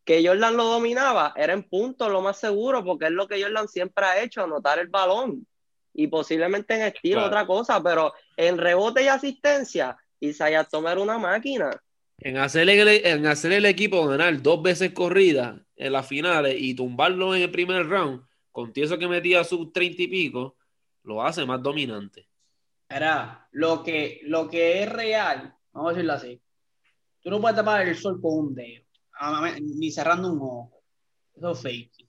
que Jordan lo dominaba, era en punto lo más seguro, porque es lo que Jordan siempre ha hecho, anotar el balón y posiblemente en estilo otra cosa, pero en rebote y asistencia, Isaiah tomar una máquina. En hacer el, en hacer el equipo ganar dos veces corrida en las finales y tumbarlo en el primer round, con eso que metía sus treinta y pico, lo hace más dominante. Era lo que, lo que es real, vamos a decirlo así. Tú no puedes tapar el sol con un dedo, ni cerrando un ojo. Eso es fake.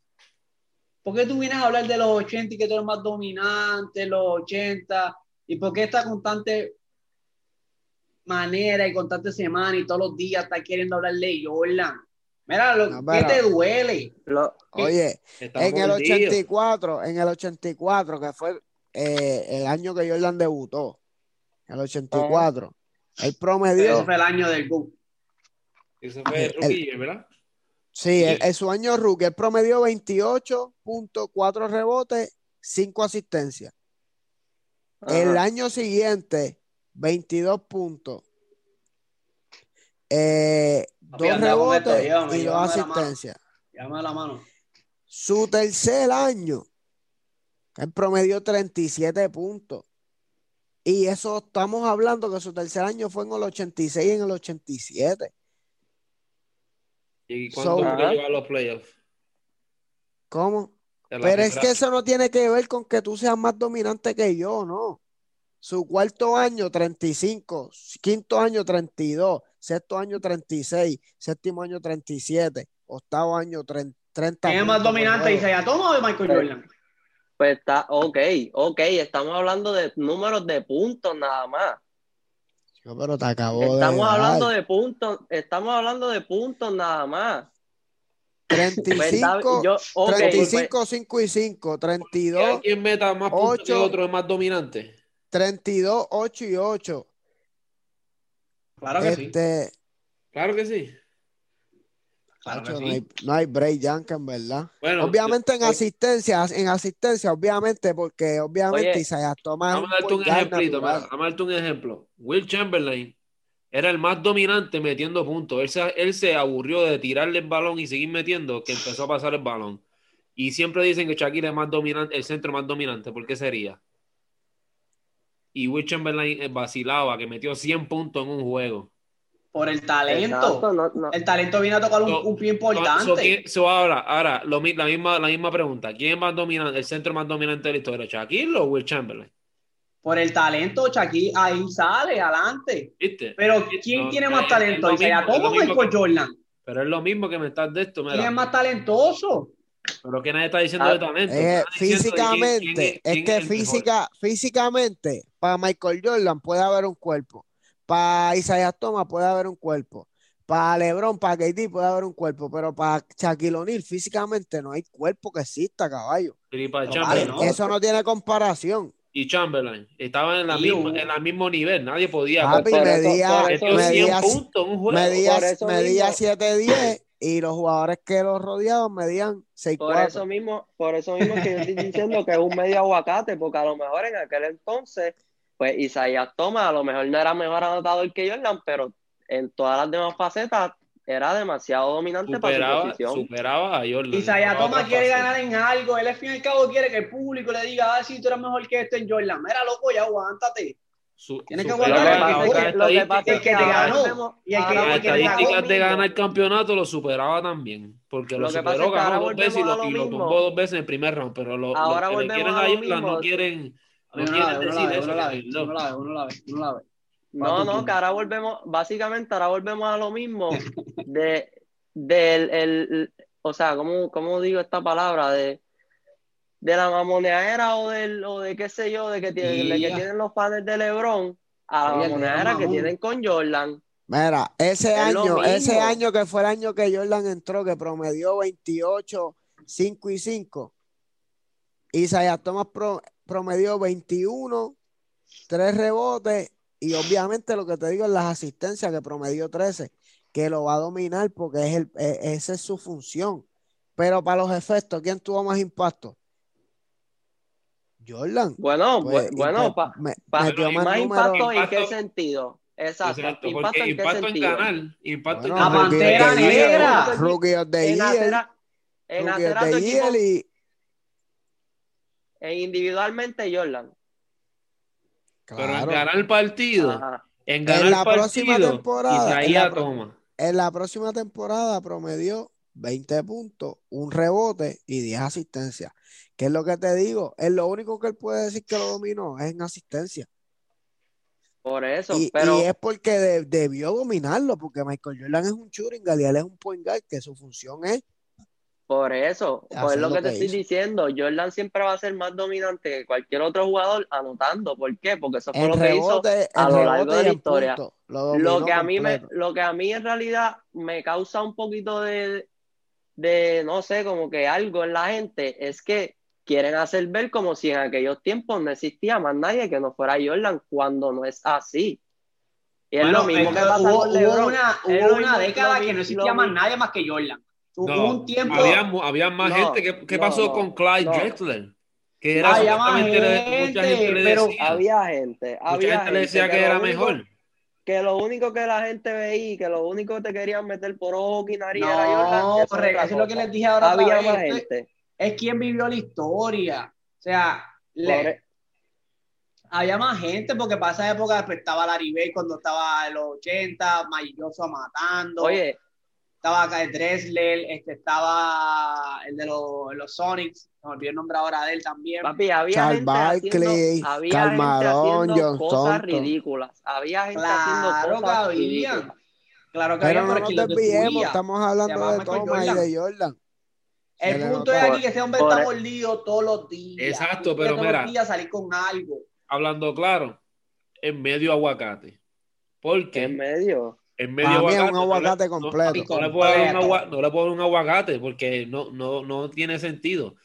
¿Por qué tú vienes a hablar de los 80 y que tú eres más dominante, los 80? ¿Y por qué esta constante manera y constante semana y todos los días estás queriendo hablar de Jordan? Mira, lo, ¿qué te duele? oye, en el 84, en el 84, que fue eh, el año que Jordan debutó, el 84, el promedio. Ese fue el año del Go. Ese fue el rookie, ¿verdad? Sí, en su año rookie, él promedió 28.4 rebotes, 5 asistencias. El año siguiente, 22 puntos. Eh, dos rebotes y dos asistencias. la mano. Su tercer año, él promedió 37 puntos. Y eso estamos hablando que su tercer año fue en el 86 y en el 87. ¿Y cuándo so, a los playoffs? ¿Cómo? Pero es que eso no tiene que ver con que tú seas más dominante que yo, ¿no? Su cuarto año, 35. Quinto año, 32. Sexto año, 36. Séptimo año, 37. Octavo año, 30. ¿Quién es más dominante, Isaiah Thomas o Michael Jordan? Pues está, ok, ok, estamos hablando de números de puntos nada más. Pero te acabo estamos hablando de puntos, estamos hablando de puntos nada más. 35, yo, 35 5 y 5, 32. ¿Quién meta más puntos 8, el otro es más dominante? 32, 8 y 8. Claro que este, sí. Claro que sí. No, hay, break, Yankan, ¿verdad? obviamente en asistencia, en asistencia, obviamente, porque obviamente Isaiah Thomas. Vamos a darte un ejemplo. Vamos a darte un ejemplo. Will Chamberlain era el más dominante metiendo puntos. Él se, él se aburrió de tirarle el balón y seguir metiendo, que empezó a pasar el balón. Y siempre dicen que Shaquille es más dominante, el centro más dominante. ¿Por qué sería? Y Will Chamberlain eh, vacilaba, que metió 100 puntos en un juego. Por el talento. El talento viene a tocar un, pie importante. ahora, ahora la, misma, la misma pregunta. ¿Quién es más dominante, el centro más dominante de la historia? ¿Shaquille o Will Chamberlain? por el talento, Shaquille ahí sale, adelante. Pero ¿quién tiene más talento? Isaiah Thomas o Michael Jordan? Pero es lo mismo que me estás de esto. ¿Quién es más talentoso? Pero que nadie está diciendo de talento. Eh, físicamente, es que física, físicamente, para Michael Jordan puede haber un cuerpo. Para Isaiah Thomas puede haber un cuerpo. Para LeBron, para KD puede haber un cuerpo, pero para Shaquille O'Neal físicamente no hay cuerpo que exista, caballo. Eso no tiene comparación y Chamberlain estaban en la misma, en el mismo nivel, nadie podía. Papi, medía, medía, puntos un juego. medía, medía 7-10 y los jugadores que los rodeaban medían 6-4. Por eso mismo, por eso mismo que yo estoy diciendo que es un medio aguacate, porque a lo mejor en aquel entonces, pues Isaías Thomas a lo mejor no era mejor anotador que Jordan, pero en todas las demás facetas era demasiado dominante para su posición. Superaba a Jordan. Isaiah Thomas quiere ganar en algo. Él al fin y al cabo quiere que el público le diga, ah, si tú eres mejor que este en Jordan. Mira, loco, ya aguántate. Tienes que aguantar lo que, pasa el que te ganó y el que, las estadísticas de ganar el campeonato lo superaba también porque lo, superó ganó dos veces y lo, tumbó dos veces en el primer round pero lo, ahora que le quieren a Jordan no quieren eso uno la ve uno la ve uno la ve no, no, que ahora volvemos, básicamente ahora volvemos a lo mismo de, del, el, o sea, ¿cómo, ¿cómo, digo esta palabra? De, de la mamoneadera o, del, o de qué sé yo, de que, tienen, que tienen los padres de Lebron a la mamoneadera que tienen con Jordan. Mira, ese año, ese año que fue el año que Jordan entró, que promedió 28, 5 y 5. Isaiah Thomas promedió 21, 3 rebotes y obviamente lo que te digo es las asistencias que promedió 13, que lo va a dominar porque es el, e, esa es su función. Pero para los efectos, ¿quién tuvo más impacto? Jordan. Bueno, pues, bueno, para más, impacto en qué sentido. Exacto. impacto, en, impacto qué en ganar. Impacto la pantera negra. Rookie of the Year. En hacer, en y... E individualmente Jordan. Pero en ganar el partido, en ganar la el próxima temporada, en la, próxima temporada promedió 20 puntos, un rebote y 10 asistencias. ¿Qué es lo que te digo? Es lo único que él puede decir que lo dominó, es en asistencia. Por eso, y, pero... y es porque debió dominarlo, porque Michael Jordan es un shooting y él es un point guard, que su función es por eso, pues es lo que, te estoy diciendo. Jordan siempre va a ser más dominante que cualquier otro jugador anotando. ¿Por qué? Porque eso fue lo que hizo a lo largo de la historia. Lo, que a mí me, lo que a mí en realidad me causa un poquito de, de, no sé, como que algo en la gente es que quieren hacer ver como si en aquellos tiempos no existía más nadie que no fuera Jordan cuando no es así. Y es lo mismo que pasa hubo, con LeBron. una, hubo una década que no existía más nadie más que Jordan. Un tiempo. Había, había más gente. ¿Qué, pasó con Clyde Drexler? que era había gente, mucha gente le pero decía, había gente, había mucha gente, le decía que, era mejor. Que lo único que la gente veía, que lo único que te querían meter por ojo y nariz no, era Jordan. Eso, es lo que les dije ahora. Había más gente. Es quien vivió la historia. O sea, le, había más gente porque para esa época pues, estaba Larry Bay cuando estaba en los 80, Mayoso matando. Oye, estaba acá el Dressler, este, estaba el de los, los Sonics, me olvidé el nombre ahora de él también. Papi, había gente haciendo, había gente haciendo cosas ridículas. Había gente haciendo cosas ridículas. Claro que Pero había, no nos desviemos, estamos hablando de Thomas y de Jordan. El punto es aquí que ese hombre está mordido todos los días. Exacto, pero mira. Todos los días salir con algo. Hablando claro, en medio aguacate. ¿Por qué? En medio. En medio aguacate, un aguacate completo. No, le puedo dar un, un aguacate porque no, no, no tiene sentido.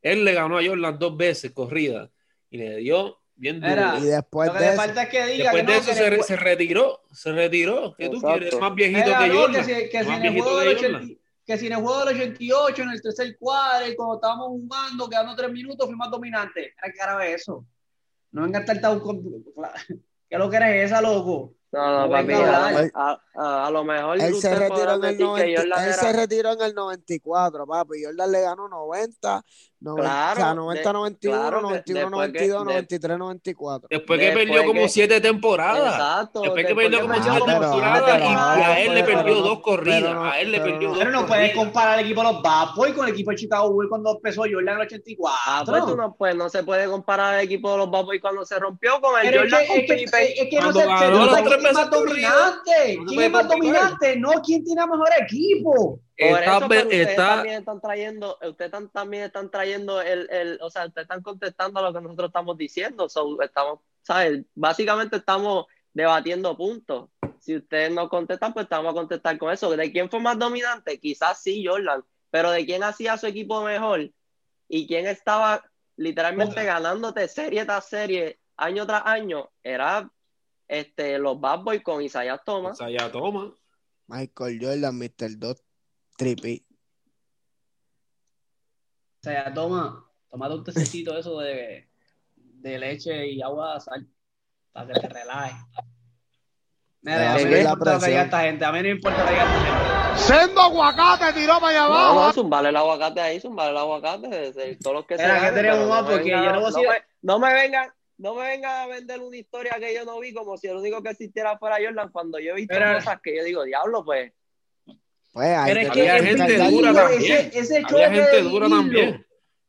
Él le ganó a Jordan dos veces corrida y le dio bien duro. y después de, eso, es que diga después de eso se, se, retiró, se retiró. Que tú quieres más viejito que Jordan. Que si, que si en el juego del 80, que si en el juego del 88, en el tercer cuadro, cuando estábamos jugando, quedando tres minutos, fui más dominante. Era que era eso. No venga a estar con... ¿Qué lo que eres esa, loco? No, no, papi, a, a, lo mejor él se retiró en el 90, él se retiró en el 94, papi. Jordan le ganó 90, 90 claro, o sea, 90, 91, claro 91, 92, 93, 94. Después que perdió como siete temporadas. Exacto. Después que perdió como siete temporadas y a él le perdió dos corridas. A él le perdió dos Pero no puedes comparar el equipo de los Bad Boys con el equipo de Chicago Bulls cuando empezó Jordan en el 84. Ah, pues no, pues, no se puede comparar el equipo de los Bad Boys cuando se rompió con el Jordan es que, es que, es que no se, se, quién más dominante. ¿Quién es más dominante? No, ¿quién tiene mejor equipo? Está, eso, ustedes también están trayendo, ustedes también están trayendo el, el, o sea, ustedes están contestando a lo que nosotros estamos diciendo. estamos, ¿sabes? Básicamente estamos debatiendo puntos. Si ustedes no contestan, pues estamos a contestar con eso. ¿De quién fue más dominante? Quizás sí, Jordan, pero ¿de quién hacía su equipo mejor? ¿Y quién estaba literalmente ganándote serie tras serie, año tras año? Era este, los Bad Boys con Isaiah Thomas. Isaiah Thomas. Michael Jordan, Mr. Dot, Trippy. Isaiah Thomas, tomate un tececito eso de, de leche y agua de sal para que te relaje. Mira, a mí no importa que esta gente, a mí no importa que esta gente. Sendo aguacate tiró para allá abajo. No, no, zumbale el aguacate ahí, zumbale el aguacate. Todos los que Mira, se que tenemos más porque yo no voy a decir. No me vengan, no me vengan a vender una historia que yo no vi como si el único que existiera fuera Jordan cuando yo he visto cosas que yo digo, diablo, pues. Pues hay Pero es que había gente dura también. Ese, ese choque había gente dura también.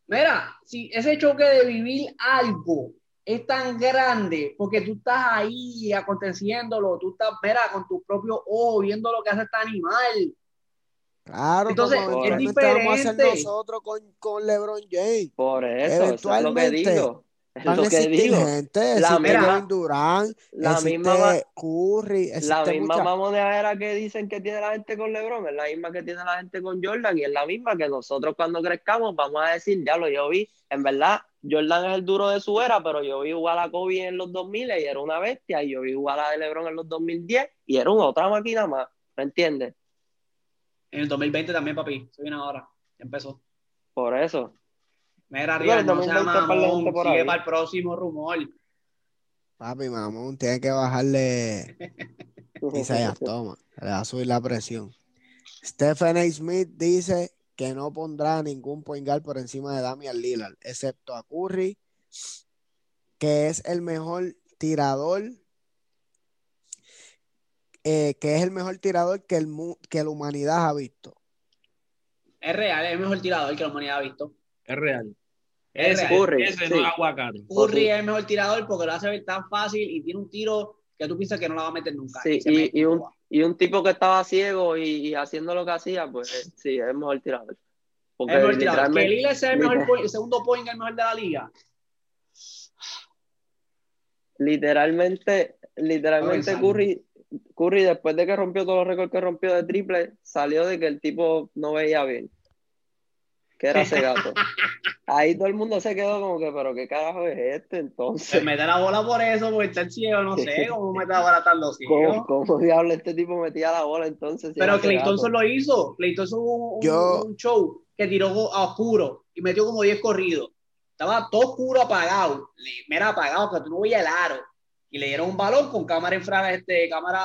Mira, si ese choque de vivir algo es tan grande porque tú estás ahí aconteciéndolo, tú estás, mira, con tu propio ojo viendo lo que hace este animal. Claro, entonces como es diferente. Vamos a hacer nosotros con, con LeBron James. Por eso, Eventualmente, eso es lo que digo. Van a gente, la misma, Durán, la misma Curry, la misma mamonera que dicen que tiene la gente con LeBron, es la misma que tiene la gente con Jordan y es la misma que nosotros cuando crezcamos vamos a decir, ya lo yo vi, en verdad Jordan es el duro de su era, pero yo vi igual a Kobe en los 2000 y era una bestia, y yo vi igual a LeBron en los 2010 y era una otra máquina más, ¿me entiendes? En el 2020 también, papi, soy una hora, ya empezó. Por eso. Mira, Rial, no se mamón, sigue para el próximo rumor. Papi, mamón, tiene que bajarle Isaías Toma, le va a subir la presión. Stephen A. Smith dice que no pondrá ningún point por encima de Damian Lillard, excepto a Curry, que es el mejor tirador, eh, que es el mejor tirador que, el, que la humanidad ha visto. Es real, es el mejor tirador que la humanidad ha visto. Es real. Es, Curry. Ese no aguacate. Curry es el mejor tirador porque lo hace ver tan fácil y tiene un tiro que tú piensas que no la va a meter nunca. Sí, y, un, y, un, tipo que estaba ciego y, haciendo lo que hacía, pues sí, es el mejor tirador. Porque el mejor tirador. Que sea el, mejor, el segundo point, el mejor de la liga. Literalmente, literalmente Curry, Curry, después de que rompió todos los récords que rompió de triple, salió de que el tipo no veía bien que era ese gato. Ahí todo el mundo se quedó como que, pero qué carajo es este entonces. Se mete la bola por eso, porque está el ciego, no sé, cómo mete la bola tan los ¿Cómo, ¿Cómo diablo este tipo metía la bola entonces? pero Clay Thompson lo hizo. Clay Thompson un, un, show que tiró a oscuro y metió como 10 corridos. estaba todo oscuro apagado, era apagado, que tú no veías el aro. Y le dieron un balón con cámara infra, este, cámara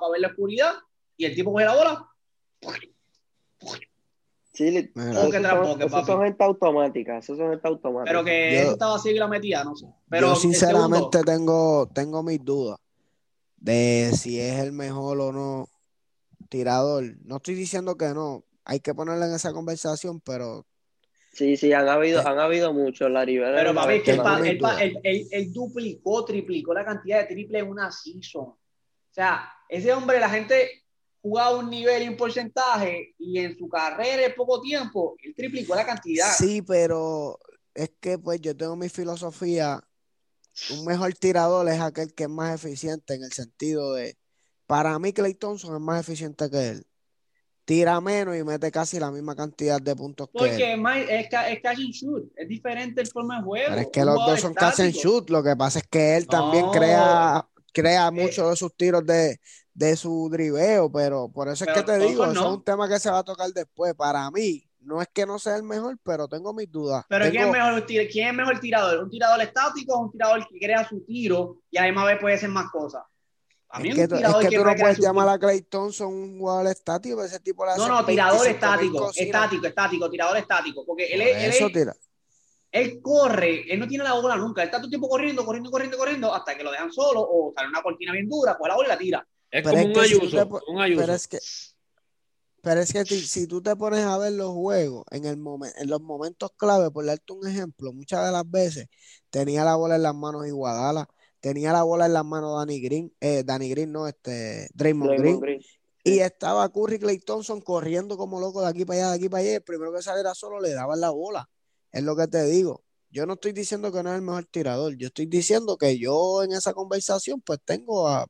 para ver la oscuridad, y el tipo coge la bola. Sí, eso, son gente automática, eso son gente automática. Pero que eso estaba así y la metía, no sé. Pero yo sinceramente tengo, tengo mis dudas de si es el mejor o no tirador. No estoy diciendo que no, hay que ponerle en esa conversación, pero Sí, sí, han habido, eh. han habido muchos, Larry. Pero papi, que él, duplicó, triplicó la cantidad de triple en una season. O sea, ese hombre, la gente jugaba un nivel y un porcentaje y en su carrera en poco tiempo, él triplicó la cantidad. Sí, pero es que pues yo tengo mi filosofía. Un mejor tirador es aquel que es más eficiente en el sentido de, para mí Clay Thompson es más eficiente que él tira menos y mete casi la misma cantidad de puntos que Porque es, es catch and shoot, es diferente el forma de juego. Pero es que los dos son catch and shoot, lo que pasa es que él también crea, crea eh, muchos de sus tiros de, de su driveo, pero por eso es que te digo, eso es un tema que se va a tocar después. Para mí, no es que no sea el mejor, pero tengo mis dudas. Pero ¿quién, es mejor, ¿quién es mejor tirador? ¿Un tirador estático o un tirador que crea su tiro y además puede hacer más cosas? es que, tú no puedes llamar a Clay Thompson un jugador estático, ese tipo No, no, tirador estático, estático, estático, tirador estático, porque él, él, él, corre, él no tiene la bola nunca, él está todo el tiempo corriendo, corriendo, corriendo, corriendo, hasta que lo dejan solo o sale una cortina bien dura, pues la bola y la tira. Es como un, ayuso, un ayuso. Pero es que, pero es que si tú te pones a ver los juegos en, el en los momentos clave, por darte un ejemplo, muchas de las veces tenía la bola en las manos y Guadala tenía la bola en las manos Danny Green, eh, Danny Green no, este, Draymond, Green, y estaba Curry Clay Thompson corriendo como loco de aquí para allá, de aquí para allá, el primero que saliera solo le daban la bola, es lo que te digo. Yo no estoy diciendo que no es el mejor tirador, yo estoy diciendo que yo en esa conversación pues tengo a,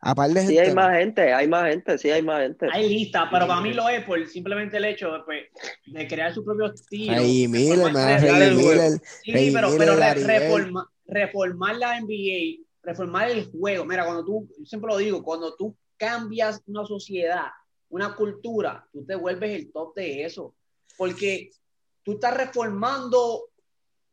a par de gente. Sí, hay más gente, hay más gente, sí, hay más gente. Hay lista, pero para mí lo es por simplemente el hecho de, pues, de crear su propio estilo. Ay, Miller, Miller, Sí, pero, pero reforma, reformar la NBA, reformar el juego. Mira, cuando tú, yo siempre lo digo, cuando tú cambias una sociedad, una cultura, tú te vuelves el top de eso. Porque tú estás reformando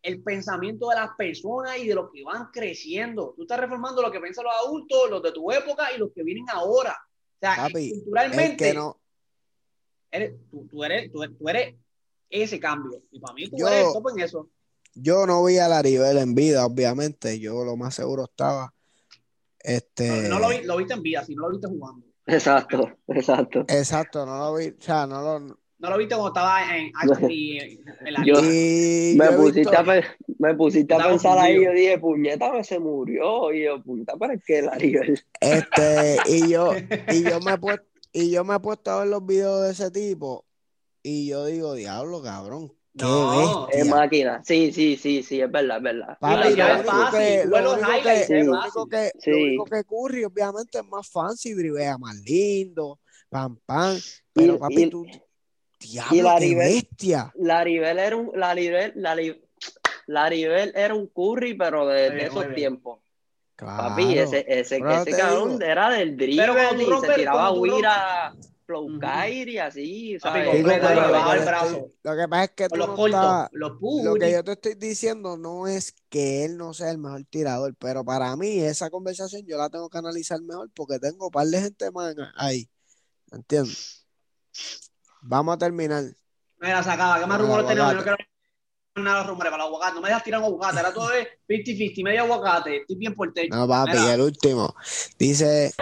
el pensamiento de las personas y de los que van creciendo. Tú estás reformando lo que piensan los adultos, los de tu época y los que vienen ahora. O sea, culturalmente, no... eres, tú, eres, tú, eres ese cambio. Y para mí tú eres top en eso. Yo no vi a Laribel en vida, obviamente. Yo lo más seguro estaba. Este... No, lo, vi, lo viste en vida, si no lo viste jugando. Exacto, exacto. Exacto, no lo vi, o sea, no lo. No lo viste cuando estaba en, en la yo, me, pusiste a, me pusiste a pensar ahí, yo dije, puñeta, se murió. Y yo, puñeta, ¿para qué Laribel? Este, y yo, y yo me he puesto, y yo me he puesto a ver los videos de ese tipo, y yo digo, diablo, cabrón, no, es máquina. Sí, sí, sí, sí, es verdad, es verdad. Papi, lo, único que, lo, único que, lo único que Curry, obviamente, es más fancy, drivea más lindo, pam, pam. Pero, papi, tú, diablo, qué bestia. Laribel era un, Laribel, Laribel, era un Curry, pero de, de esos tiempos. Claro, Papi, ese, ese, ese cabrón era del dribble y se tiraba huira flow y así, ¿sabes? lo, que pasa es que tú no lo que yo te estoy diciendo no es que él no sea el mejor tirador, pero para mí esa conversación yo la tengo que analizar mejor porque tengo un par de gente más ahí, ¿entiendes? Vamos a terminar. Mira, se acaba, ¿qué más rumores tenemos? Yo no quiero nada de rumores para los aguacates, no me dejas tirar aguacate, ahora todo es 50-50, medio aguacate, estoy bien por el techo. No, papi, el último, dice...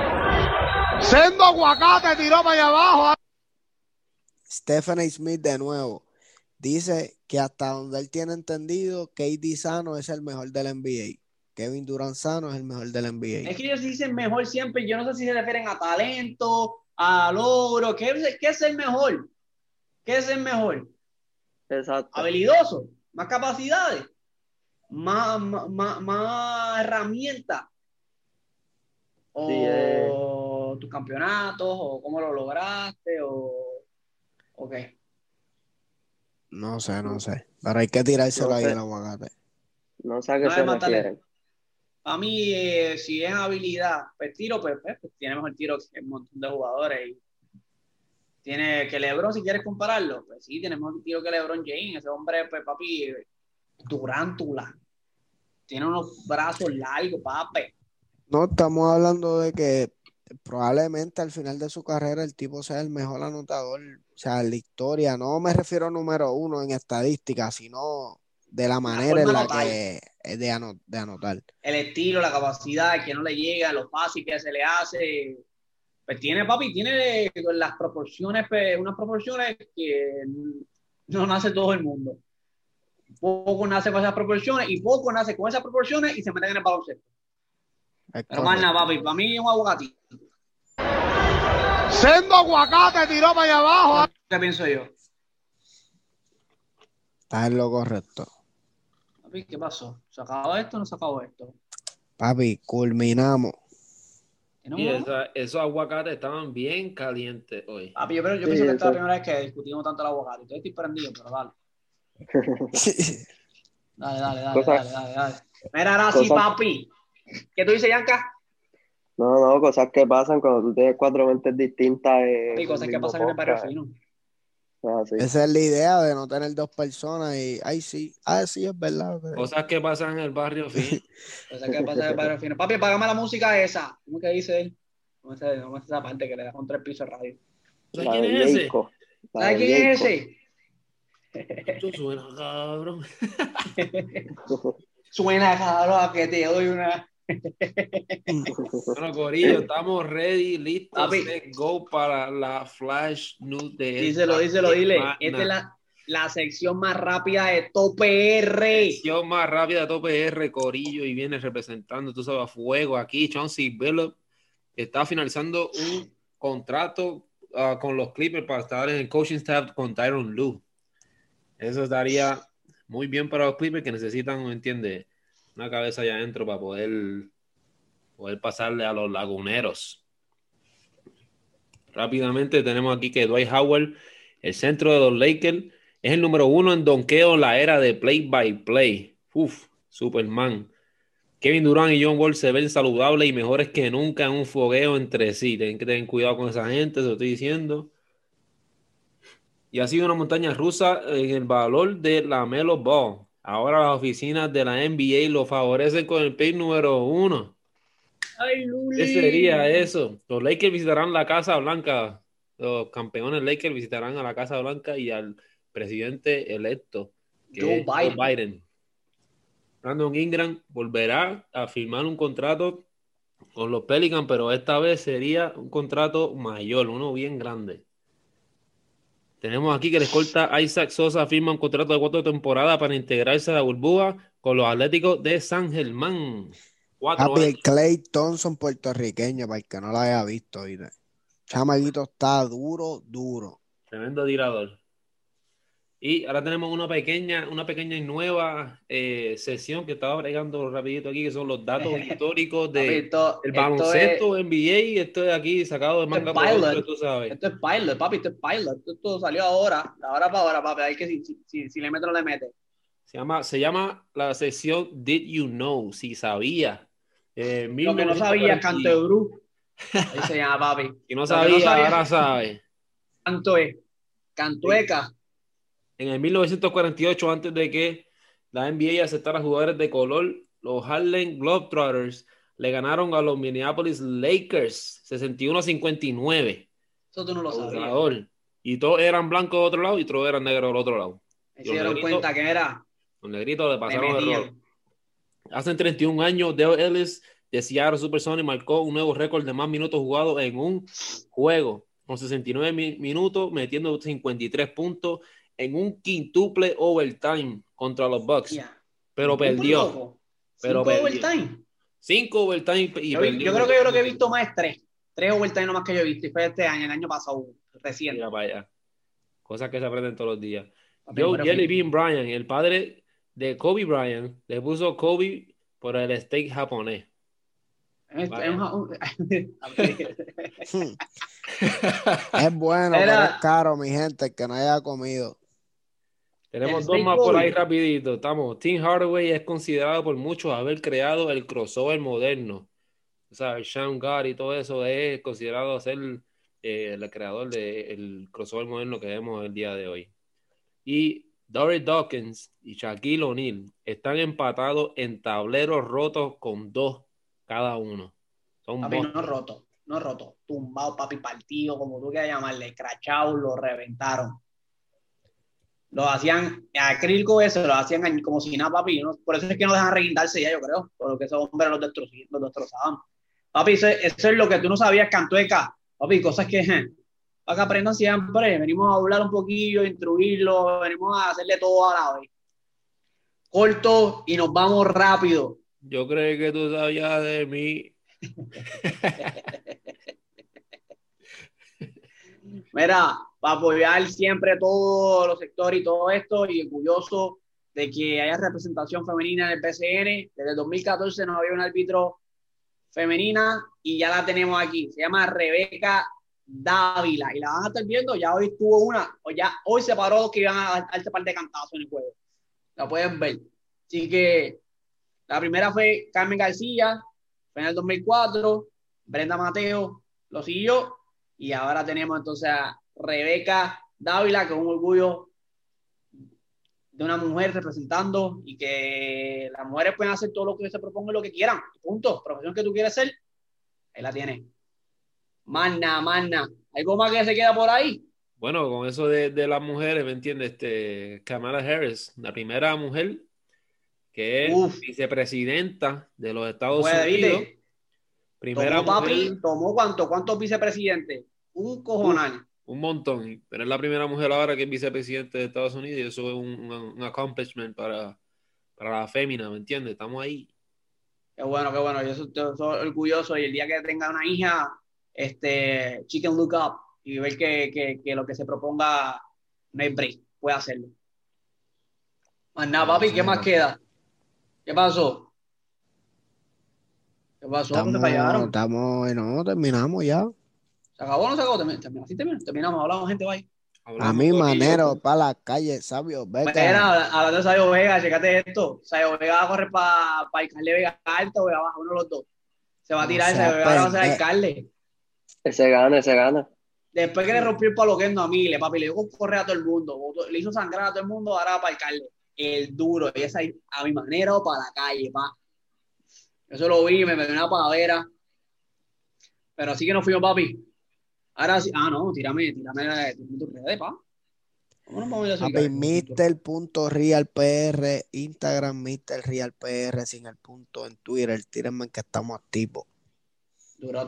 Sendo aguacate tiró para allá abajo. Stephanie Smith de nuevo. Dice que hasta donde él tiene entendido, KD Sano es el mejor del NBA. Kevin Durant Sano es el mejor del NBA. Es que ellos dicen mejor siempre. Yo no sé si se refieren a talento, a logro. ¿Qué, qué es el mejor? ¿Qué es el mejor? Exacto. Habilidoso, más capacidades, más, más, más, herramientas. O... Eh tus campeonatos o cómo lo lograste o, o qué? No sé, no sé. Pero hay que tirárselo ahí el aguacate. No sé a qué se refieren. A mí, eh, si es habilidad, pues tiro, pues, pues, pues tiene mejor tiro que un montón de jugadores. Y tiene que LeBron, si quieres compararlo, pues sí, tiene mejor tiro que LeBron James. Ese hombre, pues papi, Durántula. Tiene unos brazos largos, papi. No, estamos hablando de que probablemente al final de su carrera el tipo sea el mejor anotador, o sea, en la historia. No me refiero a número uno en estadística, sino de la manera en la que es de, anotar. El estilo, la capacidad, que no le llega, lo fácil que se le hace. Pues tiene, papi, tiene las proporciones, pues, unas proporciones que no nace todo el mundo. Poco nace con esas proporciones y poco nace con esas proporciones y se meten en el baloncesto. Pero más nada, papi, para mí es un aguacatito. Sendo aguacate tiró para allá abajo. ¿Qué pienso yo? Está en lo correcto. Papi, ¿qué pasó? ¿Se acabó esto o no se acabó esto? Papi, culminamos. Y esos aguacates estaban bien calientes hoy. Papi, yo, pero, yo pienso que esta es la primera vez que discutimos tanto el aguacate. Estoy prendido, pero dale. dale, dale, dale, dale, dale, dale. Mira, ahora sí, papi. ¿Qué tú dices, Yanka? No, no, cosas que pasan cuando tú tienes cuatro mentes distintas. Eh, sí, cosas que pasan en el barrio fino. Esa es la idea de no tener dos personas y, ay, sí, ah, sí, es verdad. Cosas que pasan en el barrio fino. cosas que pasan en el barrio fino. Papi, págame la música esa. ¿Cómo que dice él? ¿Cómo es, esa parte que le da con tres pisos de radio? ¿Sabes quién es ese? ¿Sabes quién es ese? Esto suena cabrón. suena cabrón a que te doy una. Bueno, Corillo, estamos ready, listos, go para la flash news de Díselo, díselo, dile. Esta es la, la, sección más rápida de Tope R. Sección más rápida de Tope R, Corillo, y viene representando, tú sabes, a fuego aquí. Chauncey Billup está finalizando un contrato uh, con los Clippers para estar en el coaching staff con Tyron Lue. Eso estaría muy bien para los Clippers que necesitan, ¿me entiende? Una cabeza allá adentro para poder, poder pasarle a los laguneros. Rápidamente tenemos aquí que Dwight Howard, el centro de los Lakers, es el número uno en donkeo en la era de play by play. Uf, Superman. Kevin Durant y John Wall se ven saludables y mejores que nunca en un fogueo entre sí. Tienen que tener cuidado con esa gente, se lo estoy diciendo y ha sido una montaña rusa en el valor de la Melo Ball. Ahora las oficinas de la NBA lo favorecen con el pick número uno. Ay, ¿Qué sería eso? Los Lakers visitarán la Casa Blanca. Los campeones Lakers visitarán a la Casa Blanca y al presidente electo, Joe, Biden. Biden. Brandon Ingram volverá a firmar un contrato con los Pelicans, pero esta vez sería un contrato mayor, uno bien grande. Tenemos aquí que el escolta Isaac Sosa firma un contrato de cuatro temporadas para integrarse a la burbuja con los Atléticos de San Germán. Cuatro Clay Thompson puertorriqueño, para el que no lo haya visto. Chamaguito está duro, duro. Tremendo tirador. Y ahora tenemos una pequeña, una pequeña y nueva eh, sesión que estaba bregando rapidito aquí, que son los datos históricos del de baloncesto NBA. Esto es aquí sacado de manga por tú sabes. Esto es pilot, papi, esto es pilot. Esto, salió ahora, ahora para ahora, papi. Hay que si, si, si, le meto no le mete. Se llama, se llama la sesión Did You Know? Si sabía. Eh, Lo que no sabía, Canto de Bru. Ahí se llama, papi. Y no sabía, ahora sabe. Canto es. Cantueca en el 1948, antes de que la NBA aceptara jugadores de color, los Harlem Globetrotters le ganaron a los Minneapolis Lakers 61-59. Eso tú no lo sabías. Y todos eran blancos de otro lado y todos eran negros del otro lado. Se dieron cuenta que era. Los negritos le pasaron el rol. Hace 31 años, Dale Ellis de Seattle Supersonics marcó un nuevo récord de más minutos jugados en un juego, con 69 minutos, metiendo 53 puntos en un quintuple overtime contra los Bucks. Pero perdió. Pero ¿Cinco overtime? Cinco overtime y yo, perdió. Yo creo que yo lo que he visto más es tres. Tres overtime nomás que yo he visto. Y fue este año, el año pasado, recién. Mira para Cosas que se aprenden todos los días. Yo, Jelly Bean Bryan, el padre de Kobe Bryant, le puso Kobe por el steak japonés. Es, bueno, pero es caro, mi gente, que no haya comido. Tenemos dos más por ahí rapidito. Estamos. Tim Hardaway es considerado por muchos haber creado el crossover moderno. O sea, Sean God y todo eso es considerado ser eh, el creador del crossover moderno que vemos el día de hoy. Y Dory Dawkins y Shaquille O'Neal están empatados en tableros rotos con dos cada uno. Son papi, no roto, no roto, tumbado, papi, partido, como tú quieras llamarle, crachado, lo reventaron. Lo hacían acrílico eso, lo hacían como si nada, papi. por eso es que no dejan reguindarse ya, yo creo, por que esos hombres los, destrozaban. Papi, eso, es lo que tú no sabías, Cantueca. Papi, cosas que para que aprendan siempre. Venimos a hablar un poquillo, a instruirlo, venimos a hacerle todo a la vez. Corto y nos vamos rápido. Yo creo que tú sabías de mí. Mira, para apoyar siempre todos los sectores y todo esto, y orgulloso de que haya representación femenina en el PCN. Desde 2014 no había un árbitro femenina y ya la tenemos aquí. Se llama Rebeca Dávila y la van a estar viendo. Ya hoy tuvo una, o ya hoy se paró que iban a dar este par de cantazos en el juego. La pueden ver. Así que la primera fue Carmen García, fue en el 2004. Brenda Mateo lo siguió. Y ahora tenemos entonces a Rebeca Dávila, que es un orgullo de una mujer representando y que las mujeres pueden hacer todo lo que se proponga lo que quieran. Punto. Profesión que tú quieres ser, ahí la tienes. Mana, mana. ¿Algo más que se queda por ahí? Bueno, con eso de, de las mujeres, ¿me entiendes? Este, Kamala Harris, la primera mujer que es vicepresidenta de los Estados Unidos. Primera tomó, papi, tomó cuánto, cuántos vicepresidentes? Un cojonal. Un montón, pero es la primera mujer ahora que es vicepresidente de Estados Unidos y eso es un, un, accomplishment para, para la fémina, ¿me entiendes? Estamos ahí. Qué bueno, qué bueno. Yo soy, soy orgulloso y el día que tenga una hija, este, chicken look up y ver que, lo que se proponga no hay break, puede hacerlo. Más nada, papi, ¿qué más queda? ¿Qué pasó? ¿Qué pasó? Estamos, fallaron? Estamos, no, terminamos ya. ¿Se acabó o no se acabó? Terminamos, sí, terminamos, hablamos, gente, bye. a mi manera, para la calle, Sabio Vega. Mira, hablando de Sabio Vega, checate esto. Sabio Vega va a correr para pa alcalde Vega Alto o Vega Abajo, uno de los dos. Se va a tirar, Sabio Vega va a ser alcalde. Ese gana, ese gana. Después que le rompió el paloquendo a mí, le papi, le dio correr a todo el mundo, le hizo sangrar a todo el mundo, ahora va para alcalde. El duro, y esa a mi manera o para la calle, pa. Eso lo vi, me dio una pavera. Pero así que nos fuimos, papi. Ahora sí, ah, no, tírame, tírame tus redes, pa. Papi, Mr.RealPR, Instagram, MrRealPR, sin el punto en Twitter, tírenme que estamos activos.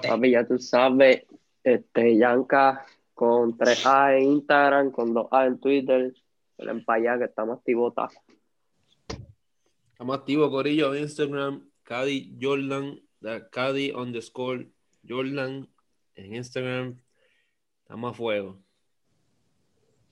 Papi, ya tú sabes, este, Yanka con 3A en Instagram, con 2A en Twitter, el para allá que estamos activos. Estamos activos, Corillo, en Instagram, Cady Jordan, Cady underscore Jordan en Instagram. Estamos a fuego.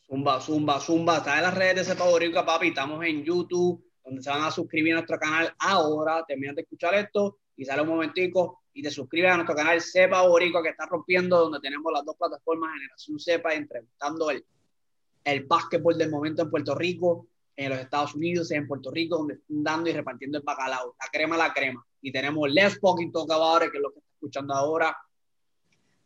Zumba, zumba, zumba. Está en las redes de Sepa Boricua, papi. Estamos en YouTube, donde se van a suscribir a nuestro canal ahora. Terminan de escuchar esto y sale un momentico y te suscribes a nuestro canal Sepa Boricua que está rompiendo, donde tenemos las dos plataformas Generación Sepa, entrevistando el, el básquetbol del momento en Puerto Rico, en los Estados Unidos en Puerto Rico, donde están dando y repartiendo el bacalao, la crema, la crema. Y tenemos Les Fucking Talk About que es lo que está escuchando ahora.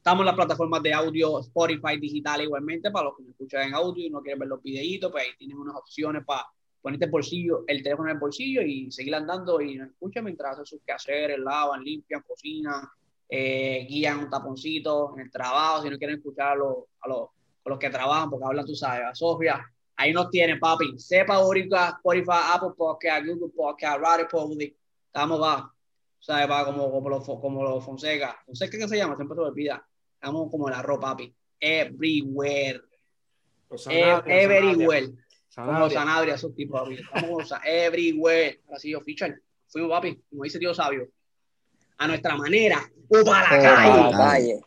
Estamos en las plataformas de audio Spotify digital igualmente, para los que me escuchan en audio y no quieren ver los videitos, pues ahí tienen unas opciones para ponerte el bolsillo, el teléfono en el bolsillo y seguir andando y nos escuchan mientras hacen sus quehaceres, lavan, limpian, cocinan, eh, guían un taponcito en el trabajo, si no quieren escuchar a los, a los, a los que trabajan, porque hablan, tú sabes, a Sofía, ahí nos tienen, papi, sepa ahorita, Spotify, Apple Podcast, Google Podcast, Radio Public, estamos, va, ¿sabes? Va como, como los como lo Fonseca, Fonseca, ¿qué se llama? Siempre se olvida, estamos como la ropa, papi, everywhere, everywhere. Sanabria. Como Sanabria, esos tipos, papi. Vamos a everywhere. Así yo, fichar. Fuimos, papi, como dice Dios sabio. A nuestra manera. O para la calle.